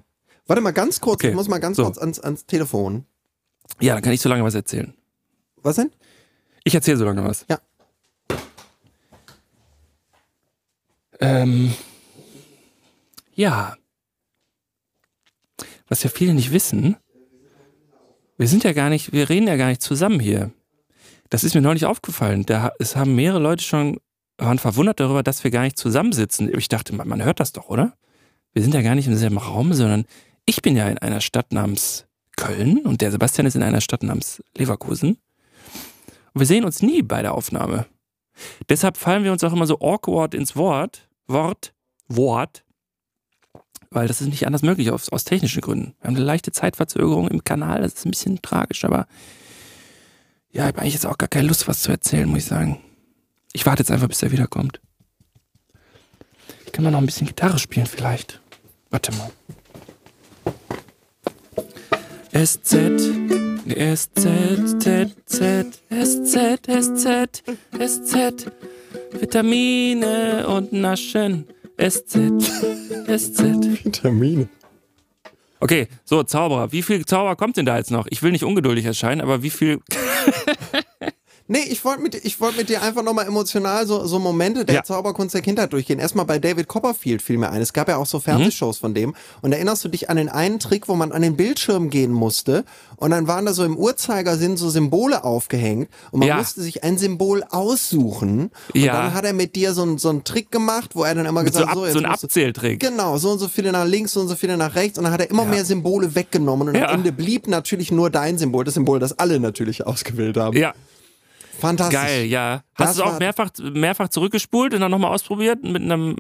Warte mal ganz kurz, ich muss mal ganz so. kurz ans, ans Telefon. Ja, dann kann ich so lange was erzählen. Was denn? Ich erzähle so lange was. Ja. Ähm, ja was ja viele nicht wissen, wir sind ja gar nicht, wir reden ja gar nicht zusammen hier. Das ist mir neulich aufgefallen. Da, es haben mehrere Leute schon, waren verwundert darüber, dass wir gar nicht zusammensitzen. Ich dachte, man, man hört das doch, oder? Wir sind ja gar nicht im selben Raum, sondern ich bin ja in einer Stadt namens Köln und der Sebastian ist in einer Stadt namens Leverkusen. Und wir sehen uns nie bei der Aufnahme. Deshalb fallen wir uns auch immer so awkward ins Wort, Wort, Wort, weil das ist nicht anders möglich aus, aus technischen Gründen. Wir haben eine leichte Zeitverzögerung im Kanal, das ist ein bisschen tragisch, aber ja, ich habe eigentlich jetzt auch gar keine Lust, was zu erzählen, muss ich sagen. Ich warte jetzt einfach, bis er wiederkommt. Ich kann mal noch ein bisschen Gitarre spielen vielleicht. Warte mal. SZ S, Z, Z, Z, S, Z, S, Z, S, Z. Vitamine und Naschen. S, Z, S, Z. Vitamine. Okay, so, Zauberer. Wie viel Zauber kommt denn da jetzt noch? Ich will nicht ungeduldig erscheinen, aber wie viel. Nee, ich wollte mit, ich wollt mit dir einfach nochmal emotional so, so Momente der ja. Zauberkunst der Kindheit durchgehen. Erstmal bei David Copperfield fiel mir ein. Es gab ja auch so Fernsehshows mhm. von dem. Und erinnerst du dich an den einen Trick, wo man an den Bildschirm gehen musste und dann waren da so im Uhrzeigersinn so Symbole aufgehängt und man ja. musste sich ein Symbol aussuchen. Und ja. dann hat er mit dir so, einen so einen Trick gemacht, wo er dann immer gesagt hat, so, so, so ein Abzähltrick. Genau, so und so viele nach links, so und so viele nach rechts. Und dann hat er immer mehr Symbole weggenommen und am Ende blieb natürlich nur dein Symbol, das Symbol, das alle natürlich ausgewählt haben. Ja. Fantastisch. Geil, ja. Hast du es auch mehrfach, mehrfach zurückgespult und dann nochmal ausprobiert, mit einem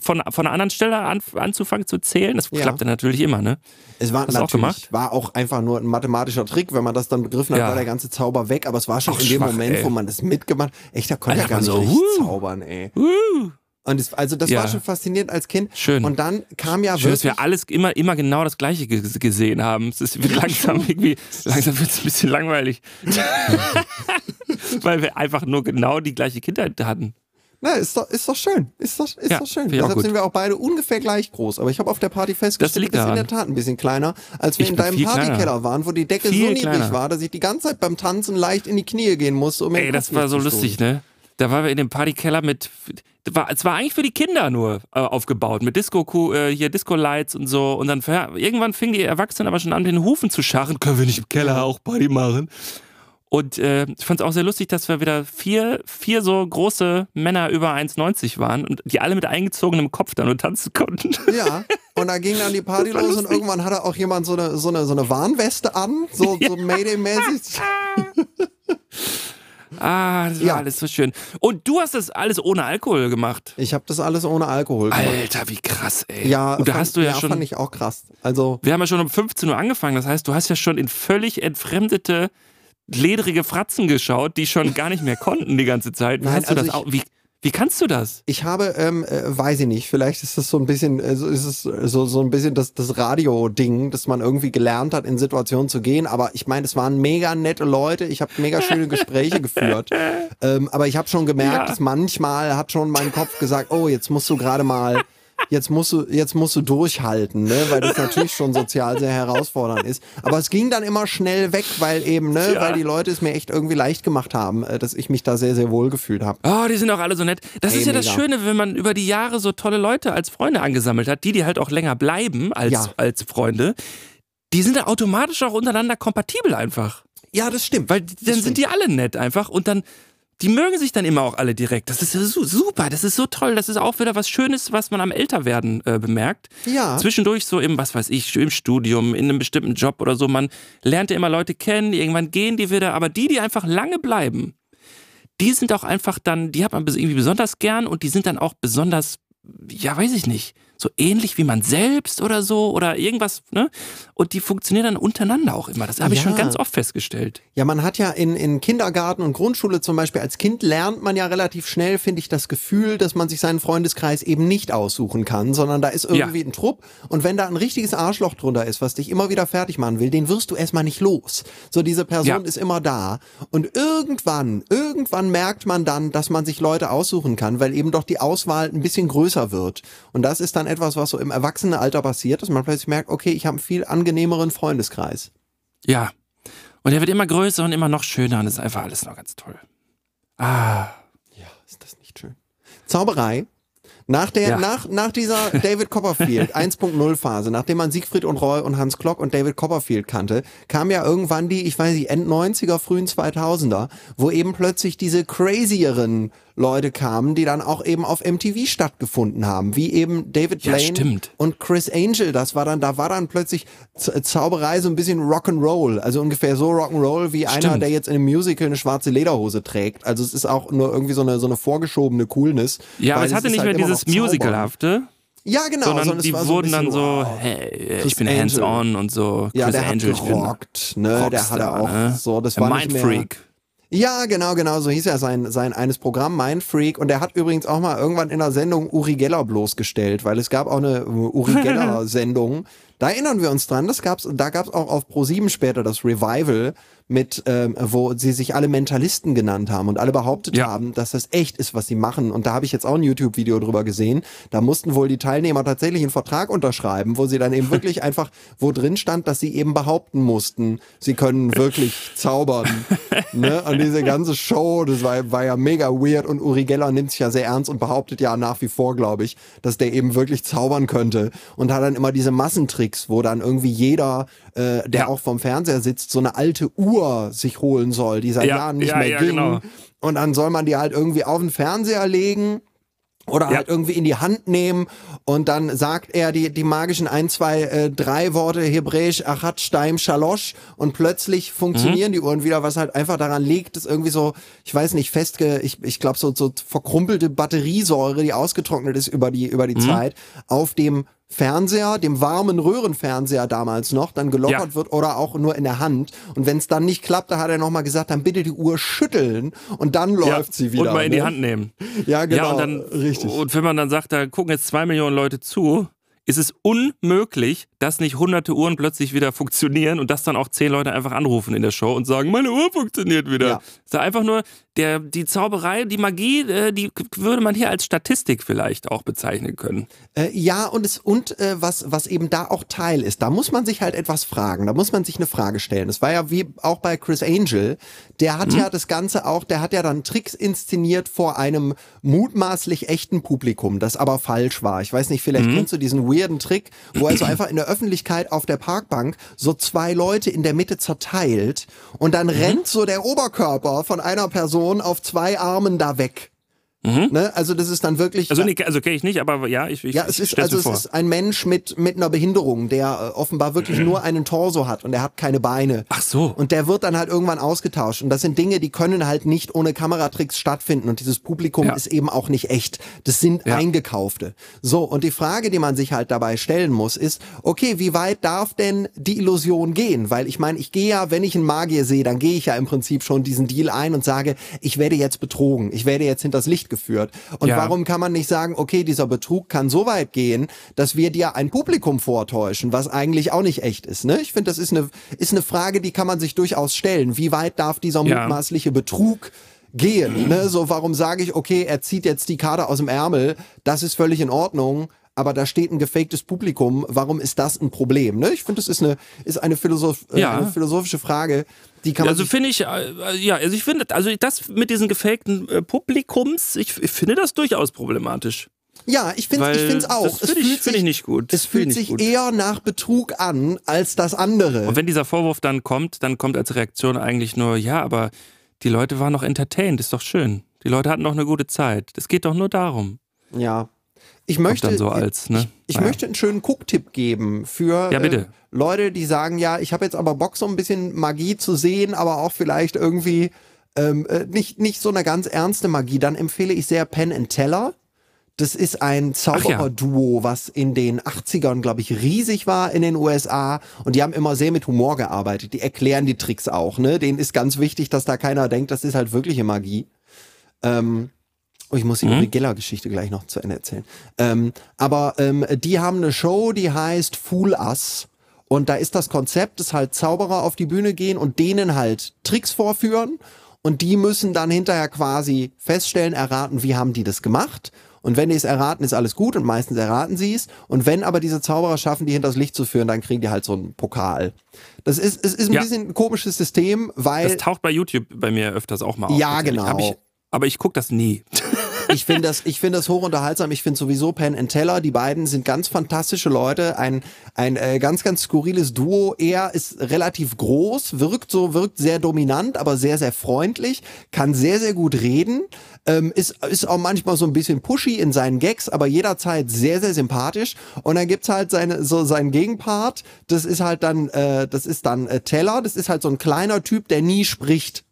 von, von einer anderen Stelle an, anzufangen zu zählen? Das ja. klappt ja natürlich immer, ne? Es war Hast natürlich, auch gemacht? war auch einfach nur ein mathematischer Trick. Wenn man das dann begriffen hat, ja. war der ganze Zauber weg. Aber es war schon Ach, in dem schwach, Moment, ey. wo man das mitgemacht hat. Echt, da konnte ja gar nicht so, zaubern, ey. Uh. Und es, also das ja. war schon faszinierend als Kind. Schön. Und dann kam ja Schön, wirklich... dass wir alles immer, immer genau das Gleiche gesehen haben. Es ist langsam irgendwie, langsam wird es ein bisschen langweilig. Weil wir einfach nur genau die gleiche Kindheit hatten. Na, ist doch, ist doch schön. Ist doch, ist ja, doch schön. Deshalb sind wir auch beide ungefähr gleich groß. Aber ich habe auf der Party festgestellt, du bist in der Tat ein bisschen kleiner, als wir ich in deinem Partykeller waren, wo die Decke viel so niedrig kleiner. war, dass ich die ganze Zeit beim Tanzen leicht in die Knie gehen musste. Um Ey, das war so lustig, ne? Da waren wir in dem Partykeller mit, war, es war eigentlich für die Kinder nur äh, aufgebaut, mit Disco, äh, hier Disco-Lights und so. Und dann irgendwann fingen die Erwachsenen aber schon an, den Hufen zu scharren. Können wir nicht im Keller auch Party machen? Und äh, ich fand es auch sehr lustig, dass wir wieder vier, vier so große Männer über 1,90 waren und die alle mit eingezogenem Kopf dann nur tanzen konnten. Ja, und da ging dann die Party los lustig. und irgendwann hatte auch jemand so eine, so eine, so eine Warnweste an, so, ja. so Mayday-mäßig. Ah, das war ja. alles so schön. Und du hast das alles ohne Alkohol gemacht. Ich habe das alles ohne Alkohol gemacht. Alter, wie krass, ey. Ja, und da hast du ja, ja schon. fand ich auch krass. Also. Wir haben ja schon um 15 Uhr angefangen. Das heißt, du hast ja schon in völlig entfremdete, ledrige Fratzen geschaut, die schon gar nicht mehr konnten die ganze Zeit. Wie Nein, hast du also das auch? Wie, wie kannst du das? Ich habe, ähm, äh, weiß ich nicht, vielleicht ist das so ein bisschen, äh, ist es so, so ein bisschen das, das Radio-Ding, dass man irgendwie gelernt hat, in Situationen zu gehen. Aber ich meine, es waren mega nette Leute, ich habe mega schöne Gespräche geführt. Ähm, aber ich habe schon gemerkt, ja. dass manchmal hat schon mein Kopf gesagt, oh, jetzt musst du gerade mal jetzt musst du, jetzt musst du durchhalten, ne? weil das natürlich schon sozial sehr herausfordernd ist. Aber es ging dann immer schnell weg, weil eben, ne, ja. weil die Leute es mir echt irgendwie leicht gemacht haben, äh, dass ich mich da sehr, sehr wohl gefühlt habe. Oh, die sind auch alle so nett. Das hey, ist ja mega. das Schöne, wenn man über die Jahre so tolle Leute als Freunde angesammelt hat, die, die halt auch länger bleiben als, ja. als Freunde. Die sind dann automatisch auch untereinander kompatibel einfach. Ja, das stimmt. Weil dann stimmt. sind die alle nett einfach und dann die mögen sich dann immer auch alle direkt. Das ist so super, das ist so toll. Das ist auch wieder was Schönes, was man am Älterwerden äh, bemerkt. Ja. Zwischendurch so im, was weiß ich, im Studium, in einem bestimmten Job oder so. Man lernt ja immer Leute kennen, irgendwann gehen die wieder. Aber die, die einfach lange bleiben, die sind auch einfach dann, die hat man irgendwie besonders gern und die sind dann auch besonders, ja, weiß ich nicht so ähnlich wie man selbst oder so oder irgendwas, ne? Und die funktionieren dann untereinander auch immer. Das habe ich schon ganz oft festgestellt. Ja, man hat ja in, in Kindergarten und Grundschule zum Beispiel als Kind lernt man ja relativ schnell, finde ich, das Gefühl, dass man sich seinen Freundeskreis eben nicht aussuchen kann, sondern da ist irgendwie ja. ein Trupp und wenn da ein richtiges Arschloch drunter ist, was dich immer wieder fertig machen will, den wirst du erstmal nicht los. So diese Person ja. ist immer da und irgendwann, irgendwann merkt man dann, dass man sich Leute aussuchen kann, weil eben doch die Auswahl ein bisschen größer wird. Und das ist dann etwas, was so im Erwachsenenalter passiert, dass man plötzlich merkt, okay, ich habe einen viel angenehmeren Freundeskreis. Ja. Und er wird immer größer und immer noch schöner und es ist einfach alles noch ganz toll. Ah. Ja, ist das nicht schön. Zauberei. Nach, der, ja. nach, nach dieser David Copperfield 1.0 Phase, nachdem man Siegfried und Roy und Hans Klock und David Copperfield kannte, kam ja irgendwann die, ich weiß nicht, End 90er, frühen 2000er, wo eben plötzlich diese crazieren Leute kamen, die dann auch eben auf MTV stattgefunden haben, wie eben David Blaine ja, und Chris Angel. Das war dann, da war dann plötzlich Zauberei so ein bisschen Rock'n'Roll, also ungefähr so Rock'n'Roll wie stimmt. einer, der jetzt in einem Musical eine schwarze Lederhose trägt. Also es ist auch nur irgendwie so eine so eine vorgeschobene Coolness. Ja, aber es hatte nicht halt mehr dieses Musicalhafte. Ja, genau. Sondern, sondern die wurden so dann so, wow. hey, ich bin hands-on und so. Chris ja, der Angel, hat gerockt, ne? Rockstar, der hatte auch ne? so, das war Mind nicht mehr. Ja, genau, genau, so hieß ja sein, sein eines Programm, Mindfreak. Und der hat übrigens auch mal irgendwann in der Sendung Uri Geller bloßgestellt, weil es gab auch eine Uri Geller-Sendung. Da erinnern wir uns dran, das gab's, da gab's auch auf Pro7 später das Revival mit, ähm, wo sie sich alle Mentalisten genannt haben und alle behauptet ja. haben, dass das echt ist, was sie machen. Und da habe ich jetzt auch ein YouTube-Video drüber gesehen. Da mussten wohl die Teilnehmer tatsächlich einen Vertrag unterschreiben, wo sie dann eben wirklich einfach, wo drin stand, dass sie eben behaupten mussten, sie können wirklich zaubern. ne? Und diese ganze Show, das war, war ja mega weird und Uri Geller nimmt sich ja sehr ernst und behauptet ja nach wie vor, glaube ich, dass der eben wirklich zaubern könnte. Und hat dann immer diese Massentricks, wo dann irgendwie jeder, äh, der ja. auch vom Fernseher sitzt, so eine alte Uhr sich holen soll, die seit ja, Jahren nicht ja, mehr ja, ging. Genau. Und dann soll man die halt irgendwie auf den Fernseher legen oder ja. halt irgendwie in die Hand nehmen und dann sagt er die, die magischen ein, zwei, äh, drei Worte hebräisch, Achat, Steim, Shalosh und plötzlich funktionieren mhm. die Uhren wieder, was halt einfach daran liegt, dass irgendwie so, ich weiß nicht, festge, ich, ich glaube so, so verkrumpelte Batteriesäure, die ausgetrocknet ist über die, über die mhm. Zeit, auf dem Fernseher, dem warmen Röhrenfernseher damals noch, dann gelockert ja. wird oder auch nur in der Hand. Und wenn es dann nicht klappt, da hat er nochmal gesagt, dann bitte die Uhr schütteln und dann läuft ja, sie wieder. Und mal in ne? die Hand nehmen. Ja, genau. Ja, und dann, richtig. Und wenn man dann sagt, da gucken jetzt zwei Millionen Leute zu, ist es unmöglich, dass nicht hunderte Uhren plötzlich wieder funktionieren und dass dann auch zehn Leute einfach anrufen in der Show und sagen, meine Uhr funktioniert wieder. Ja. ist einfach nur der, die Zauberei, die Magie, äh, die würde man hier als Statistik vielleicht auch bezeichnen können. Äh, ja, und es, und äh, was, was eben da auch Teil ist, da muss man sich halt etwas fragen, da muss man sich eine Frage stellen. Es war ja wie auch bei Chris Angel, der hat mhm. ja das Ganze auch, der hat ja dann Tricks inszeniert vor einem mutmaßlich echten Publikum, das aber falsch war. Ich weiß nicht, vielleicht mhm. kennst du diesen weirden Trick, wo er so einfach in der Öffentlichkeit auf der Parkbank so zwei Leute in der Mitte zerteilt und dann mhm. rennt so der Oberkörper von einer Person auf zwei Armen da weg. Mhm. Ne? Also das ist dann wirklich. Also, nee, also kenne ich nicht, aber ja, ich, ich Ja, es ist also es vor. ist ein Mensch mit mit einer Behinderung, der äh, offenbar wirklich nur einen Torso hat und er hat keine Beine. Ach so. Und der wird dann halt irgendwann ausgetauscht und das sind Dinge, die können halt nicht ohne Kameratricks stattfinden und dieses Publikum ja. ist eben auch nicht echt. Das sind ja. eingekaufte. So und die Frage, die man sich halt dabei stellen muss, ist: Okay, wie weit darf denn die Illusion gehen? Weil ich meine, ich gehe ja, wenn ich einen Magier sehe, dann gehe ich ja im Prinzip schon diesen Deal ein und sage, ich werde jetzt betrogen, ich werde jetzt hinters Licht geführt. Und ja. warum kann man nicht sagen, okay, dieser Betrug kann so weit gehen, dass wir dir ein Publikum vortäuschen, was eigentlich auch nicht echt ist. Ne? Ich finde, das ist eine, ist eine Frage, die kann man sich durchaus stellen. Wie weit darf dieser ja. mutmaßliche Betrug gehen? Ne? So, warum sage ich, okay, er zieht jetzt die Karte aus dem Ärmel, das ist völlig in Ordnung aber da steht ein gefaktes Publikum. Warum ist das ein Problem? Ne? Ich finde, das ist eine, ist eine, Philosoph äh, ja. eine philosophische Frage. Die kann man also finde ich, äh, ja, also ich finde, also das mit diesen gefakten äh, Publikums, ich, ich, finde das durchaus problematisch. Ja, ich finde es auch. Das finde ich, find ich nicht gut. Es fühlt sich gut. eher nach Betrug an als das andere. Und wenn dieser Vorwurf dann kommt, dann kommt als Reaktion eigentlich nur, ja, aber die Leute waren noch entertained, ist doch schön. Die Leute hatten doch eine gute Zeit. Es geht doch nur darum. Ja, ich möchte, so als, ne? ich, ich naja. möchte einen schönen Gucktipp geben für ja, äh, Leute, die sagen, ja, ich habe jetzt aber Bock, so ein bisschen Magie zu sehen, aber auch vielleicht irgendwie ähm, äh, nicht, nicht so eine ganz ernste Magie. Dann empfehle ich sehr Penn and Teller. Das ist ein Zaubererduo, ja. was in den 80ern, glaube ich, riesig war in den USA. Und die haben immer sehr mit Humor gearbeitet. Die erklären die Tricks auch. Ne? Denen ist ganz wichtig, dass da keiner denkt, das ist halt wirkliche Magie. Ähm, Oh, ich muss die mhm. Geller-Geschichte gleich noch zu Ende erzählen. Ähm, aber ähm, die haben eine Show, die heißt Fool Us. Und da ist das Konzept, dass halt Zauberer auf die Bühne gehen und denen halt Tricks vorführen. Und die müssen dann hinterher quasi feststellen, erraten, wie haben die das gemacht. Und wenn die es erraten, ist alles gut und meistens erraten sie es. Und wenn aber diese Zauberer schaffen, die hinters Licht zu führen, dann kriegen die halt so einen Pokal. Das ist, es ist ein ja. bisschen ein komisches System, weil. Das taucht bei YouTube bei mir öfters auch mal auf. Ja, genau. Ich, aber ich gucke das nie. ich finde das, ich finde das hochunterhaltsam. Ich finde sowieso Penn and Teller, die beiden sind ganz fantastische Leute. Ein, ein äh, ganz, ganz skurriles Duo. Er ist relativ groß, wirkt so, wirkt sehr dominant, aber sehr, sehr freundlich, kann sehr, sehr gut reden. Ähm, ist, ist auch manchmal so ein bisschen pushy in seinen Gags, aber jederzeit sehr, sehr sympathisch. Und dann gibt's halt seine, so seinen Gegenpart. Das ist halt dann, äh, das ist dann äh, Teller. Das ist halt so ein kleiner Typ, der nie spricht.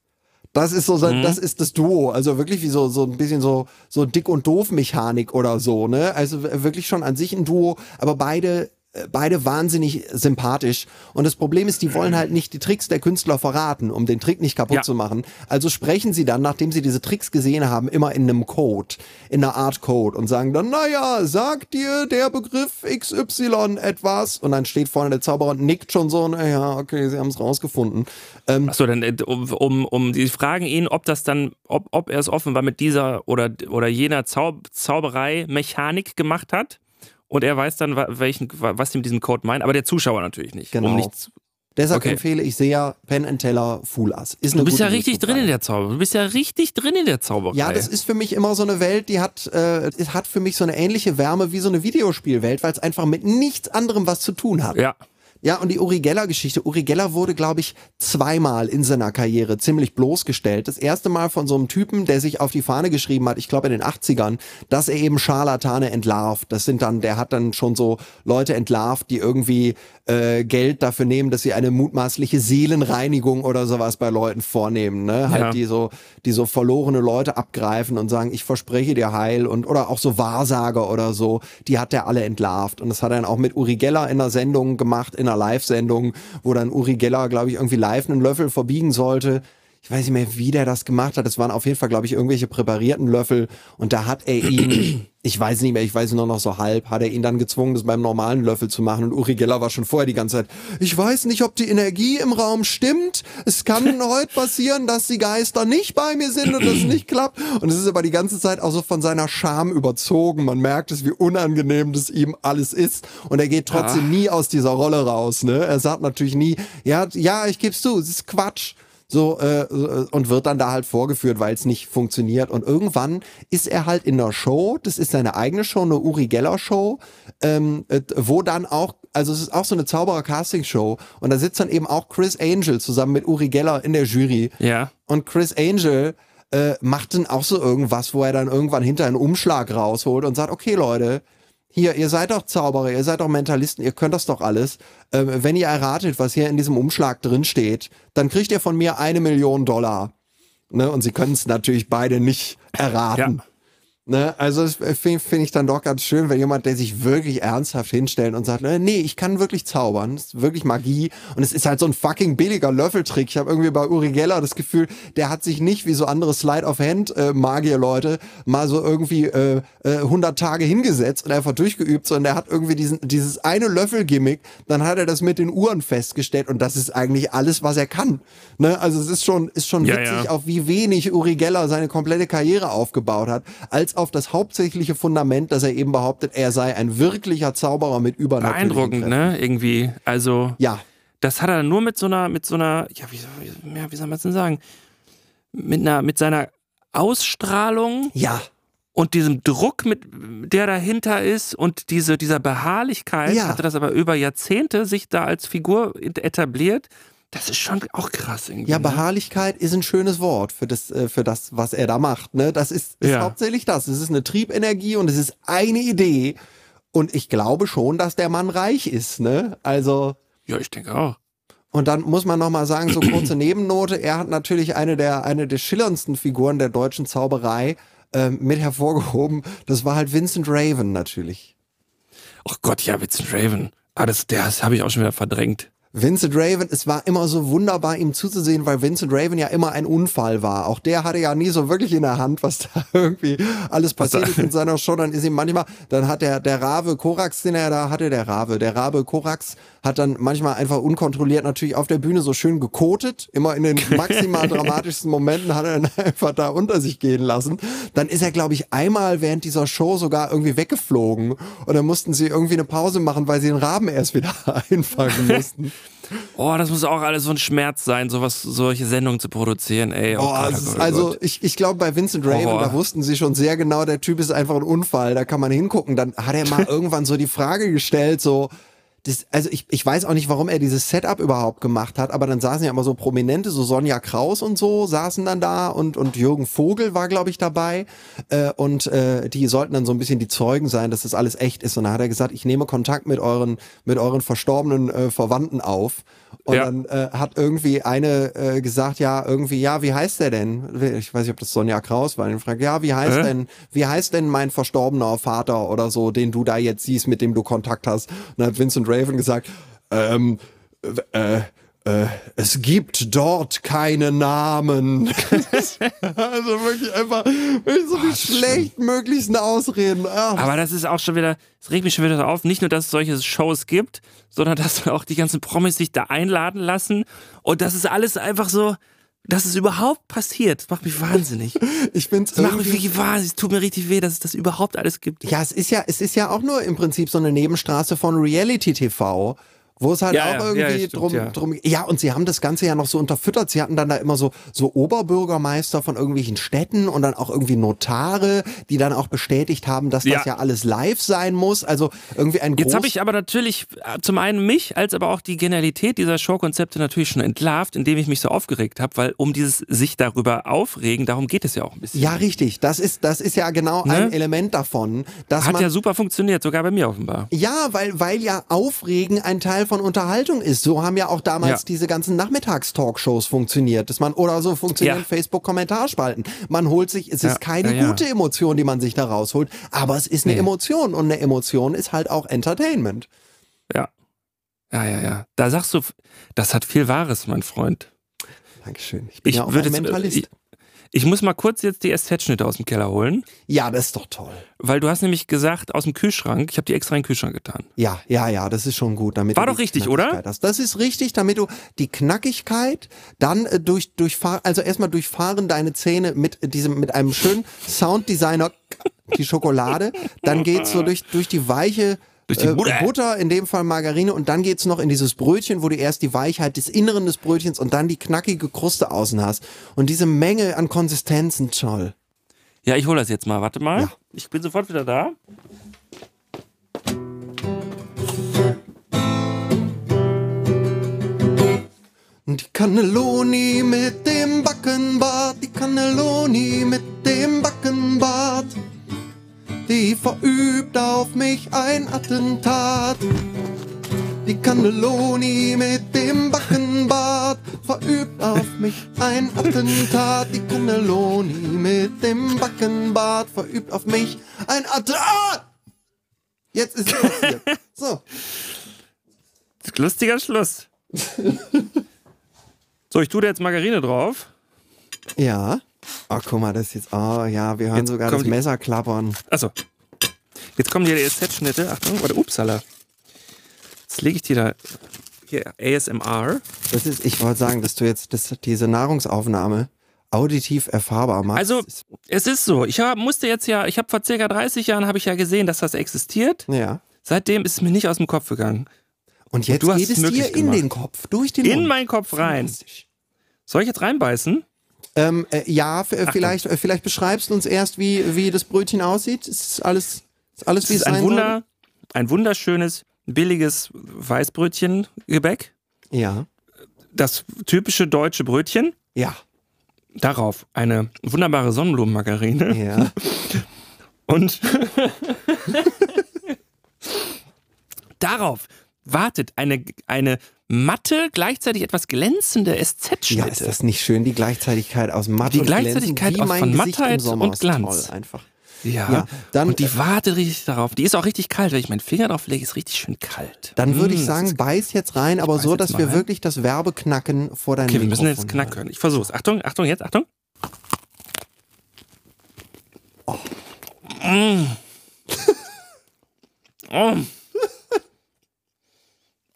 Das ist so, mhm. das ist das Duo. Also wirklich wie so, so ein bisschen so, so dick und doof Mechanik oder so, ne? Also wirklich schon an sich ein Duo, aber beide beide wahnsinnig sympathisch. Und das Problem ist, die wollen halt nicht die Tricks der Künstler verraten, um den Trick nicht kaputt ja. zu machen. Also sprechen sie dann, nachdem sie diese Tricks gesehen haben, immer in einem Code, in einer Art Code und sagen dann, naja, sagt dir der Begriff XY etwas? Und dann steht vorne der Zauberer und nickt schon so, naja, okay, sie haben es rausgefunden. Ähm, Achso, dann äh, um, um, die fragen ihn, ob das dann, ob, ob er es offenbar mit dieser oder, oder jener Zau Zauberei Mechanik gemacht hat und er weiß dann, welchen, was sie mit diesem Code meinen, aber der Zuschauer natürlich nicht. Genau. Um nichts Deshalb okay. empfehle ich sehr Penn and Teller Fool Us. du bist ja richtig drin in der Zauberei. Du bist ja richtig drin in der Zauberei. Ja, das ist für mich immer so eine Welt, die hat, äh, hat für mich so eine ähnliche Wärme wie so eine Videospielwelt, weil es einfach mit nichts anderem was zu tun hat. Ja. Ja, und die Uri Geller-Geschichte. Uri Geller wurde, glaube ich, zweimal in seiner Karriere ziemlich bloßgestellt. Das erste Mal von so einem Typen, der sich auf die Fahne geschrieben hat, ich glaube in den 80ern, dass er eben Scharlatane entlarvt. Das sind dann, der hat dann schon so Leute entlarvt, die irgendwie äh, Geld dafür nehmen, dass sie eine mutmaßliche Seelenreinigung oder sowas bei Leuten vornehmen. Ne? Halt ja. die so, die so verlorene Leute abgreifen und sagen, ich verspreche dir Heil und oder auch so Wahrsager oder so, die hat er alle entlarvt. Und das hat er dann auch mit Uri Geller in einer Sendung gemacht, in einer Live-Sendung, wo dann Uri Geller, glaube ich, irgendwie live einen Löffel verbiegen sollte. Ich weiß nicht mehr, wie der das gemacht hat. Das waren auf jeden Fall, glaube ich, irgendwelche präparierten Löffel. Und da hat er ihn, ich weiß nicht mehr, ich weiß nur noch so halb, hat er ihn dann gezwungen, das beim normalen Löffel zu machen. Und Uri Geller war schon vorher die ganze Zeit, ich weiß nicht, ob die Energie im Raum stimmt. Es kann heute passieren, dass die Geister nicht bei mir sind und das nicht klappt. Und es ist aber die ganze Zeit auch so von seiner Scham überzogen. Man merkt es, wie unangenehm das ihm alles ist. Und er geht trotzdem ah. nie aus dieser Rolle raus. Ne? Er sagt natürlich nie, ja, ja, ich geb's zu, es ist Quatsch so äh, und wird dann da halt vorgeführt, weil es nicht funktioniert. Und irgendwann ist er halt in einer Show, das ist seine eigene Show, eine Uri Geller Show, ähm, äh, wo dann auch, also es ist auch so eine Zauberer-Casting-Show und da sitzt dann eben auch Chris Angel zusammen mit Uri Geller in der Jury. Ja. Und Chris Angel äh, macht dann auch so irgendwas, wo er dann irgendwann hinter einen Umschlag rausholt und sagt, okay Leute, hier, ihr seid doch Zauberer, ihr seid doch Mentalisten, ihr könnt das doch alles. Ähm, wenn ihr erratet, was hier in diesem Umschlag drin steht, dann kriegt ihr von mir eine Million Dollar. Ne? Und sie können es natürlich beide nicht erraten. Ja. Ne? Also das finde find ich dann doch ganz schön, wenn jemand, der sich wirklich ernsthaft hinstellt und sagt, nee, ich kann wirklich zaubern, das ist wirklich Magie und es ist halt so ein fucking billiger Löffeltrick. Ich habe irgendwie bei Uri Geller das Gefühl, der hat sich nicht wie so andere Slide of Hand äh, Magier Leute mal so irgendwie äh, äh, 100 Tage hingesetzt und einfach durchgeübt, sondern der hat irgendwie diesen dieses eine Löffel-Gimmick, dann hat er das mit den Uhren festgestellt und das ist eigentlich alles, was er kann. Ne? Also es ist schon ist schon ja, witzig, ja. auf wie wenig Uri Geller seine komplette Karriere aufgebaut hat, als auf das hauptsächliche Fundament, dass er eben behauptet, er sei ein wirklicher Zauberer mit übernatürlichen Beeindruckend, ne? Irgendwie. Also. Ja. Das hat er nur mit so einer, mit so einer, ja, wie, ja, wie soll man es denn sagen? Mit einer, mit seiner Ausstrahlung. Ja und diesem Druck, mit, der dahinter ist und diese, dieser Beharrlichkeit, ja. hatte das aber über Jahrzehnte sich da als Figur etabliert. Das ist schon auch krass irgendwie. Ja, ne? Beharrlichkeit ist ein schönes Wort für das, äh, für das, was er da macht. Ne? Das ist, ist ja. hauptsächlich das. Es ist eine Triebenergie und es ist eine Idee. Und ich glaube schon, dass der Mann reich ist. Ne? Also. Ja, ich denke auch. Und dann muss man nochmal sagen, so kurze Nebennote, er hat natürlich eine der, eine der schillerndsten Figuren der deutschen Zauberei äh, mit hervorgehoben. Das war halt Vincent Raven natürlich. Ach Gott, ja, Vincent Raven. Ah, das, das habe ich auch schon wieder verdrängt. Vincent Raven, es war immer so wunderbar, ihm zuzusehen, weil Vincent Raven ja immer ein Unfall war. Auch der hatte ja nie so wirklich in der Hand, was da irgendwie alles passiert ist in seiner Show. Dann ist ihm manchmal, dann hat der, der Rave Korax, den er da hatte, der Rave, der Rabe Korax, hat dann manchmal einfach unkontrolliert natürlich auf der Bühne so schön gekotet. Immer in den maximal dramatischsten Momenten hat er ihn einfach da unter sich gehen lassen. Dann ist er, glaube ich, einmal während dieser Show sogar irgendwie weggeflogen. Und dann mussten sie irgendwie eine Pause machen, weil sie den Raben erst wieder einfangen mussten. Oh, das muss auch alles so ein Schmerz sein, sowas, solche Sendungen zu produzieren, ey. Oh, oh, Gott, oh Gott, also ich, ich glaube bei Vincent Raven, oh. da wussten sie schon sehr genau, der Typ ist einfach ein Unfall, da kann man hingucken. Dann hat er mal irgendwann so die Frage gestellt, so, das, also ich, ich weiß auch nicht, warum er dieses Setup überhaupt gemacht hat, aber dann saßen ja immer so Prominente, so Sonja Kraus und so, saßen dann da und, und Jürgen Vogel war, glaube ich, dabei. Äh, und äh, die sollten dann so ein bisschen die Zeugen sein, dass das alles echt ist. Und dann hat er gesagt, ich nehme Kontakt mit euren, mit euren verstorbenen äh, Verwandten auf. Und ja. dann äh, hat irgendwie eine äh, gesagt, ja, irgendwie, ja, wie heißt der denn? Ich weiß nicht, ob das Sonja Kraus war. Ich fragt, ja, wie heißt äh? denn, wie heißt denn mein verstorbener Vater oder so, den du da jetzt siehst, mit dem du Kontakt hast? Und dann hat Vincent Raven gesagt, ähm, äh, äh, es gibt dort keine Namen. also wirklich einfach wirklich so die schlechtmöglichsten Ausreden. Ach. Aber das ist auch schon wieder, es regt mich schon wieder auf, nicht nur, dass es solche Shows gibt, sondern dass auch die ganzen Promis sich da einladen lassen und das ist alles einfach so, dass es überhaupt passiert, das macht mich wahnsinnig. Ich bin's das macht mich wirklich wahnsinnig. Es tut mir richtig weh, dass es das überhaupt alles gibt. Ja, es ist ja, es ist ja auch nur im Prinzip so eine Nebenstraße von Reality TV wo es halt ja, auch ja, irgendwie ja, drum, stimmt, drum, ja, und sie haben das Ganze ja noch so unterfüttert. Sie hatten dann da immer so, so Oberbürgermeister von irgendwelchen Städten und dann auch irgendwie Notare, die dann auch bestätigt haben, dass das ja alles live sein muss. Also irgendwie ein Jetzt habe ich aber natürlich äh, zum einen mich, als aber auch die Genialität dieser Showkonzepte natürlich schon entlarvt, indem ich mich so aufgeregt habe, weil um dieses sich darüber aufregen, darum geht es ja auch ein bisschen. Ja, richtig. Das ist, das ist ja genau ne? ein Element davon. Dass Hat man, ja super funktioniert, sogar bei mir offenbar. Ja, weil, weil ja Aufregen ein Teil von Unterhaltung ist. So haben ja auch damals ja. diese ganzen Nachmittagstalkshows funktioniert, dass man oder so funktionieren ja. Facebook-Kommentarspalten. Man holt sich, es ist keine gute Emotion, die man sich da rausholt, aber es ist eine nee. Emotion und eine Emotion ist halt auch Entertainment. Ja. Ja, ja, ja. Da sagst du, das hat viel Wahres, mein Freund. Dankeschön. Ich bin ich ja auch ein Mentalist. Ich, ich muss mal kurz jetzt die SZ-Schnitte aus dem Keller holen. Ja, das ist doch toll. Weil du hast nämlich gesagt, aus dem Kühlschrank, ich habe die extra in den Kühlschrank getan. Ja, ja, ja, das ist schon gut. Damit War doch richtig, oder? Hast. Das ist richtig, damit du die Knackigkeit dann äh, durch, durchfahren, also erstmal durchfahren deine Zähne mit diesem, mit einem schönen Sounddesigner, die Schokolade, dann geht's so durch, durch die weiche durch die äh, Butter. Butter, in dem Fall Margarine und dann geht's noch in dieses Brötchen, wo du erst die Weichheit des Inneren des Brötchens und dann die knackige Kruste außen hast. Und diese Menge an Konsistenzen, toll. Ja, ich hole das jetzt mal. Warte mal. Ja. Ich bin sofort wieder da. Die Cannelloni mit dem Backenbart, die Cannelloni mit dem Backenbart die verübt auf mich ein Attentat. Die Cannelloni mit dem Backenbart verübt auf mich ein Attentat. Die Cannelloni mit dem Backenbart verübt auf mich ein Attentat. Jetzt ist es passiert. So. Lustiger Schluss. so, ich tue da jetzt Margarine drauf. Ja. Oh, guck mal, das ist jetzt. Oh ja, wir hören jetzt sogar das Messer klappern. Achso. Jetzt kommen hier die SZ-Schnitte. Achtung, warte, upsala. Jetzt lege ich dir da. Hier, ASMR. Das ist, ich wollte sagen, dass du jetzt das, diese Nahrungsaufnahme auditiv erfahrbar machst. Also, es ist so. Ich hab, musste jetzt ja, ich habe vor circa 30 Jahren habe ich ja gesehen, dass das existiert. Ja. Seitdem ist es mir nicht aus dem Kopf gegangen. Und jetzt Und geht es dir in den Kopf, durch den In Mund. meinen Kopf rein. Soll ich jetzt reinbeißen? Ähm, äh, ja, vielleicht, äh, vielleicht beschreibst du uns erst, wie, wie das Brötchen aussieht. Ist alles, ist alles wie es ist ein Wunder, Ein wunderschönes, billiges Weißbrötchengebäck. Ja. Das typische deutsche Brötchen. Ja. Darauf eine wunderbare Sonnenblumenmargarine. Ja. Und darauf wartet eine, eine matte, gleichzeitig etwas glänzende SZ-Schnitte. Ja, ist das nicht schön, die Gleichzeitigkeit aus Matt die und Gleichzeitigkeit Glänzen, aus von Mattheit und Glanz. Toll, einfach. Ja, ja, dann, und die wartet richtig darauf. Die ist auch richtig kalt. Wenn ich meinen Finger drauf lege, ist richtig schön kalt. Dann würde ich mm, sagen, beiß jetzt rein, aber so, dass wir rein. wirklich das Werbeknacken vor deinem Okay, wir müssen jetzt knacken können. Ich versuch's. Achtung, Achtung, jetzt, Achtung. Oh. Mm. oh.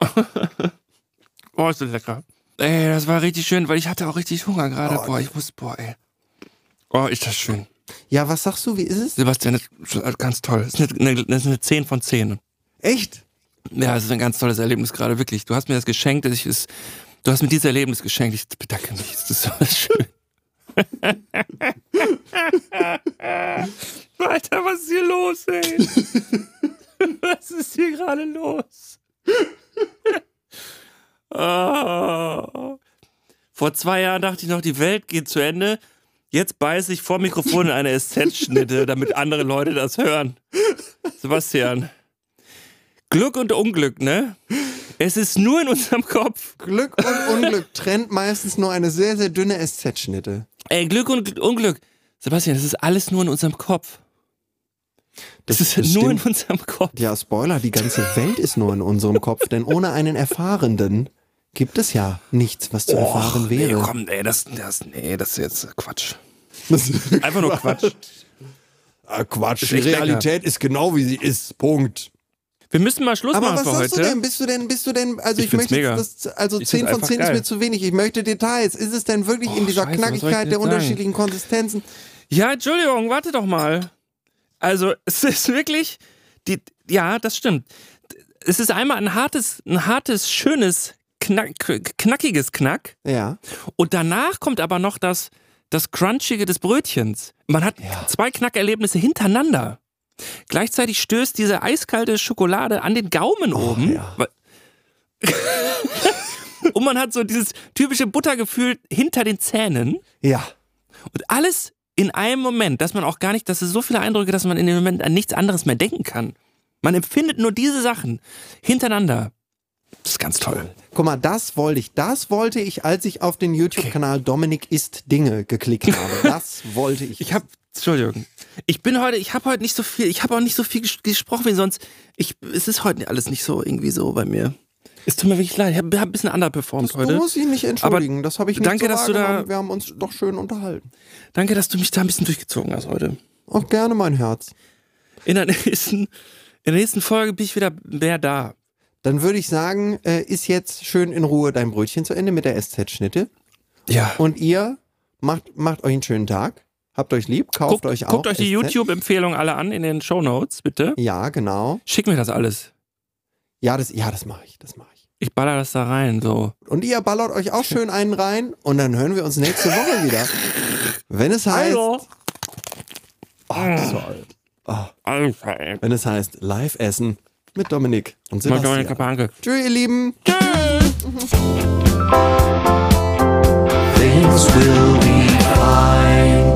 oh, ist das lecker. Ey, das war richtig schön, weil ich hatte auch richtig Hunger gerade. Oh, boah, ich muss, boah, ey. Oh, ist das schön. Ja, was sagst du, wie ist es? Sebastian, das ist ganz toll. Das ist eine, das ist eine 10 von 10. Echt? Ja, es ist ein ganz tolles Erlebnis gerade, wirklich. Du hast mir das geschenkt, dass ich es, du hast mir dieses Erlebnis geschenkt. Ich bedanke mich. Das ist so schön. Alter, was ist hier los, ey? was ist hier gerade los? Oh. Vor zwei Jahren dachte ich noch, die Welt geht zu Ende. Jetzt beiße ich vor Mikrofon in eine SZ-Schnitte, damit andere Leute das hören. Sebastian. Glück und Unglück, ne? Es ist nur in unserem Kopf. Glück und Unglück trennt meistens nur eine sehr, sehr dünne SZ-Schnitte. Ey, Glück und Unglück. Sebastian, das ist alles nur in unserem Kopf. Das, das ist nur in unserem Kopf. Ja, Spoiler, die ganze Welt ist nur in unserem Kopf, denn ohne einen Erfahrenden gibt es ja nichts, was zu Och, erfahren wäre. Nee, komm, ey, das, das, nee, das ist jetzt Quatsch. Einfach nur Quatsch. Ah, Quatsch. Die Realität lecker. ist genau wie sie ist. Punkt. Wir müssen mal Schluss Aber machen was für heute. Du denn? Bist du denn, bist du denn, also ich, ich möchte. Das, also ich 10 von 10 geil. ist mir zu wenig. Ich möchte Details. Ist es denn wirklich oh, in dieser Scheiße, Knackigkeit der sagen? unterschiedlichen Konsistenzen? Ja, Entschuldigung, warte doch mal. Also, es ist wirklich, die, ja, das stimmt. Es ist einmal ein hartes, ein hartes, schönes, knack, knackiges Knack. Ja. Und danach kommt aber noch das, das Crunchige des Brötchens. Man hat ja. zwei Knackerlebnisse hintereinander. Gleichzeitig stößt diese eiskalte Schokolade an den Gaumen oh, oben. Ja. Und man hat so dieses typische Buttergefühl hinter den Zähnen. Ja. Und alles in einem Moment, dass man auch gar nicht, das sind so viele Eindrücke, dass man in dem Moment an nichts anderes mehr denken kann. Man empfindet nur diese Sachen hintereinander. Das ist ganz toll. Guck mal, das wollte ich. Das wollte ich, als ich auf den YouTube-Kanal okay. Dominik isst Dinge geklickt habe. Das wollte ich. Ich habe, Entschuldigung. Ich bin heute, ich habe heute nicht so viel, ich habe auch nicht so viel gesprochen wie sonst. Ich, es ist heute alles nicht so irgendwie so bei mir. Es tut mir wirklich leid, ich habe hab ein bisschen underperformt das heute. Du musst ihn nicht entschuldigen, Aber das habe ich nicht danke, so dass du da, Wir haben uns doch schön unterhalten. Danke, dass du mich da ein bisschen durchgezogen hast heute. Auch gerne, mein Herz. In der nächsten, in der nächsten Folge bin ich wieder mehr da. Dann würde ich sagen, äh, ist jetzt schön in Ruhe dein Brötchen zu Ende mit der SZ-Schnitte. Ja. Und ihr macht, macht euch einen schönen Tag. Habt euch lieb, kauft guckt, euch auch. Guckt euch die YouTube-Empfehlungen alle an in den Show Notes, bitte. Ja, genau. Schick mir das alles. Ja, das, ja, das mache ich, das mache ich ich baller das da rein, so. Und ihr ballert euch auch schön einen rein und dann hören wir uns nächste Woche wieder. Wenn es heißt. Hallo. Oh, oh. Wenn es heißt Live Essen mit Dominik und Sebastian. Mit Dominik Kapanke. Tschüss, ihr Lieben. Tschüss. Things will be fine.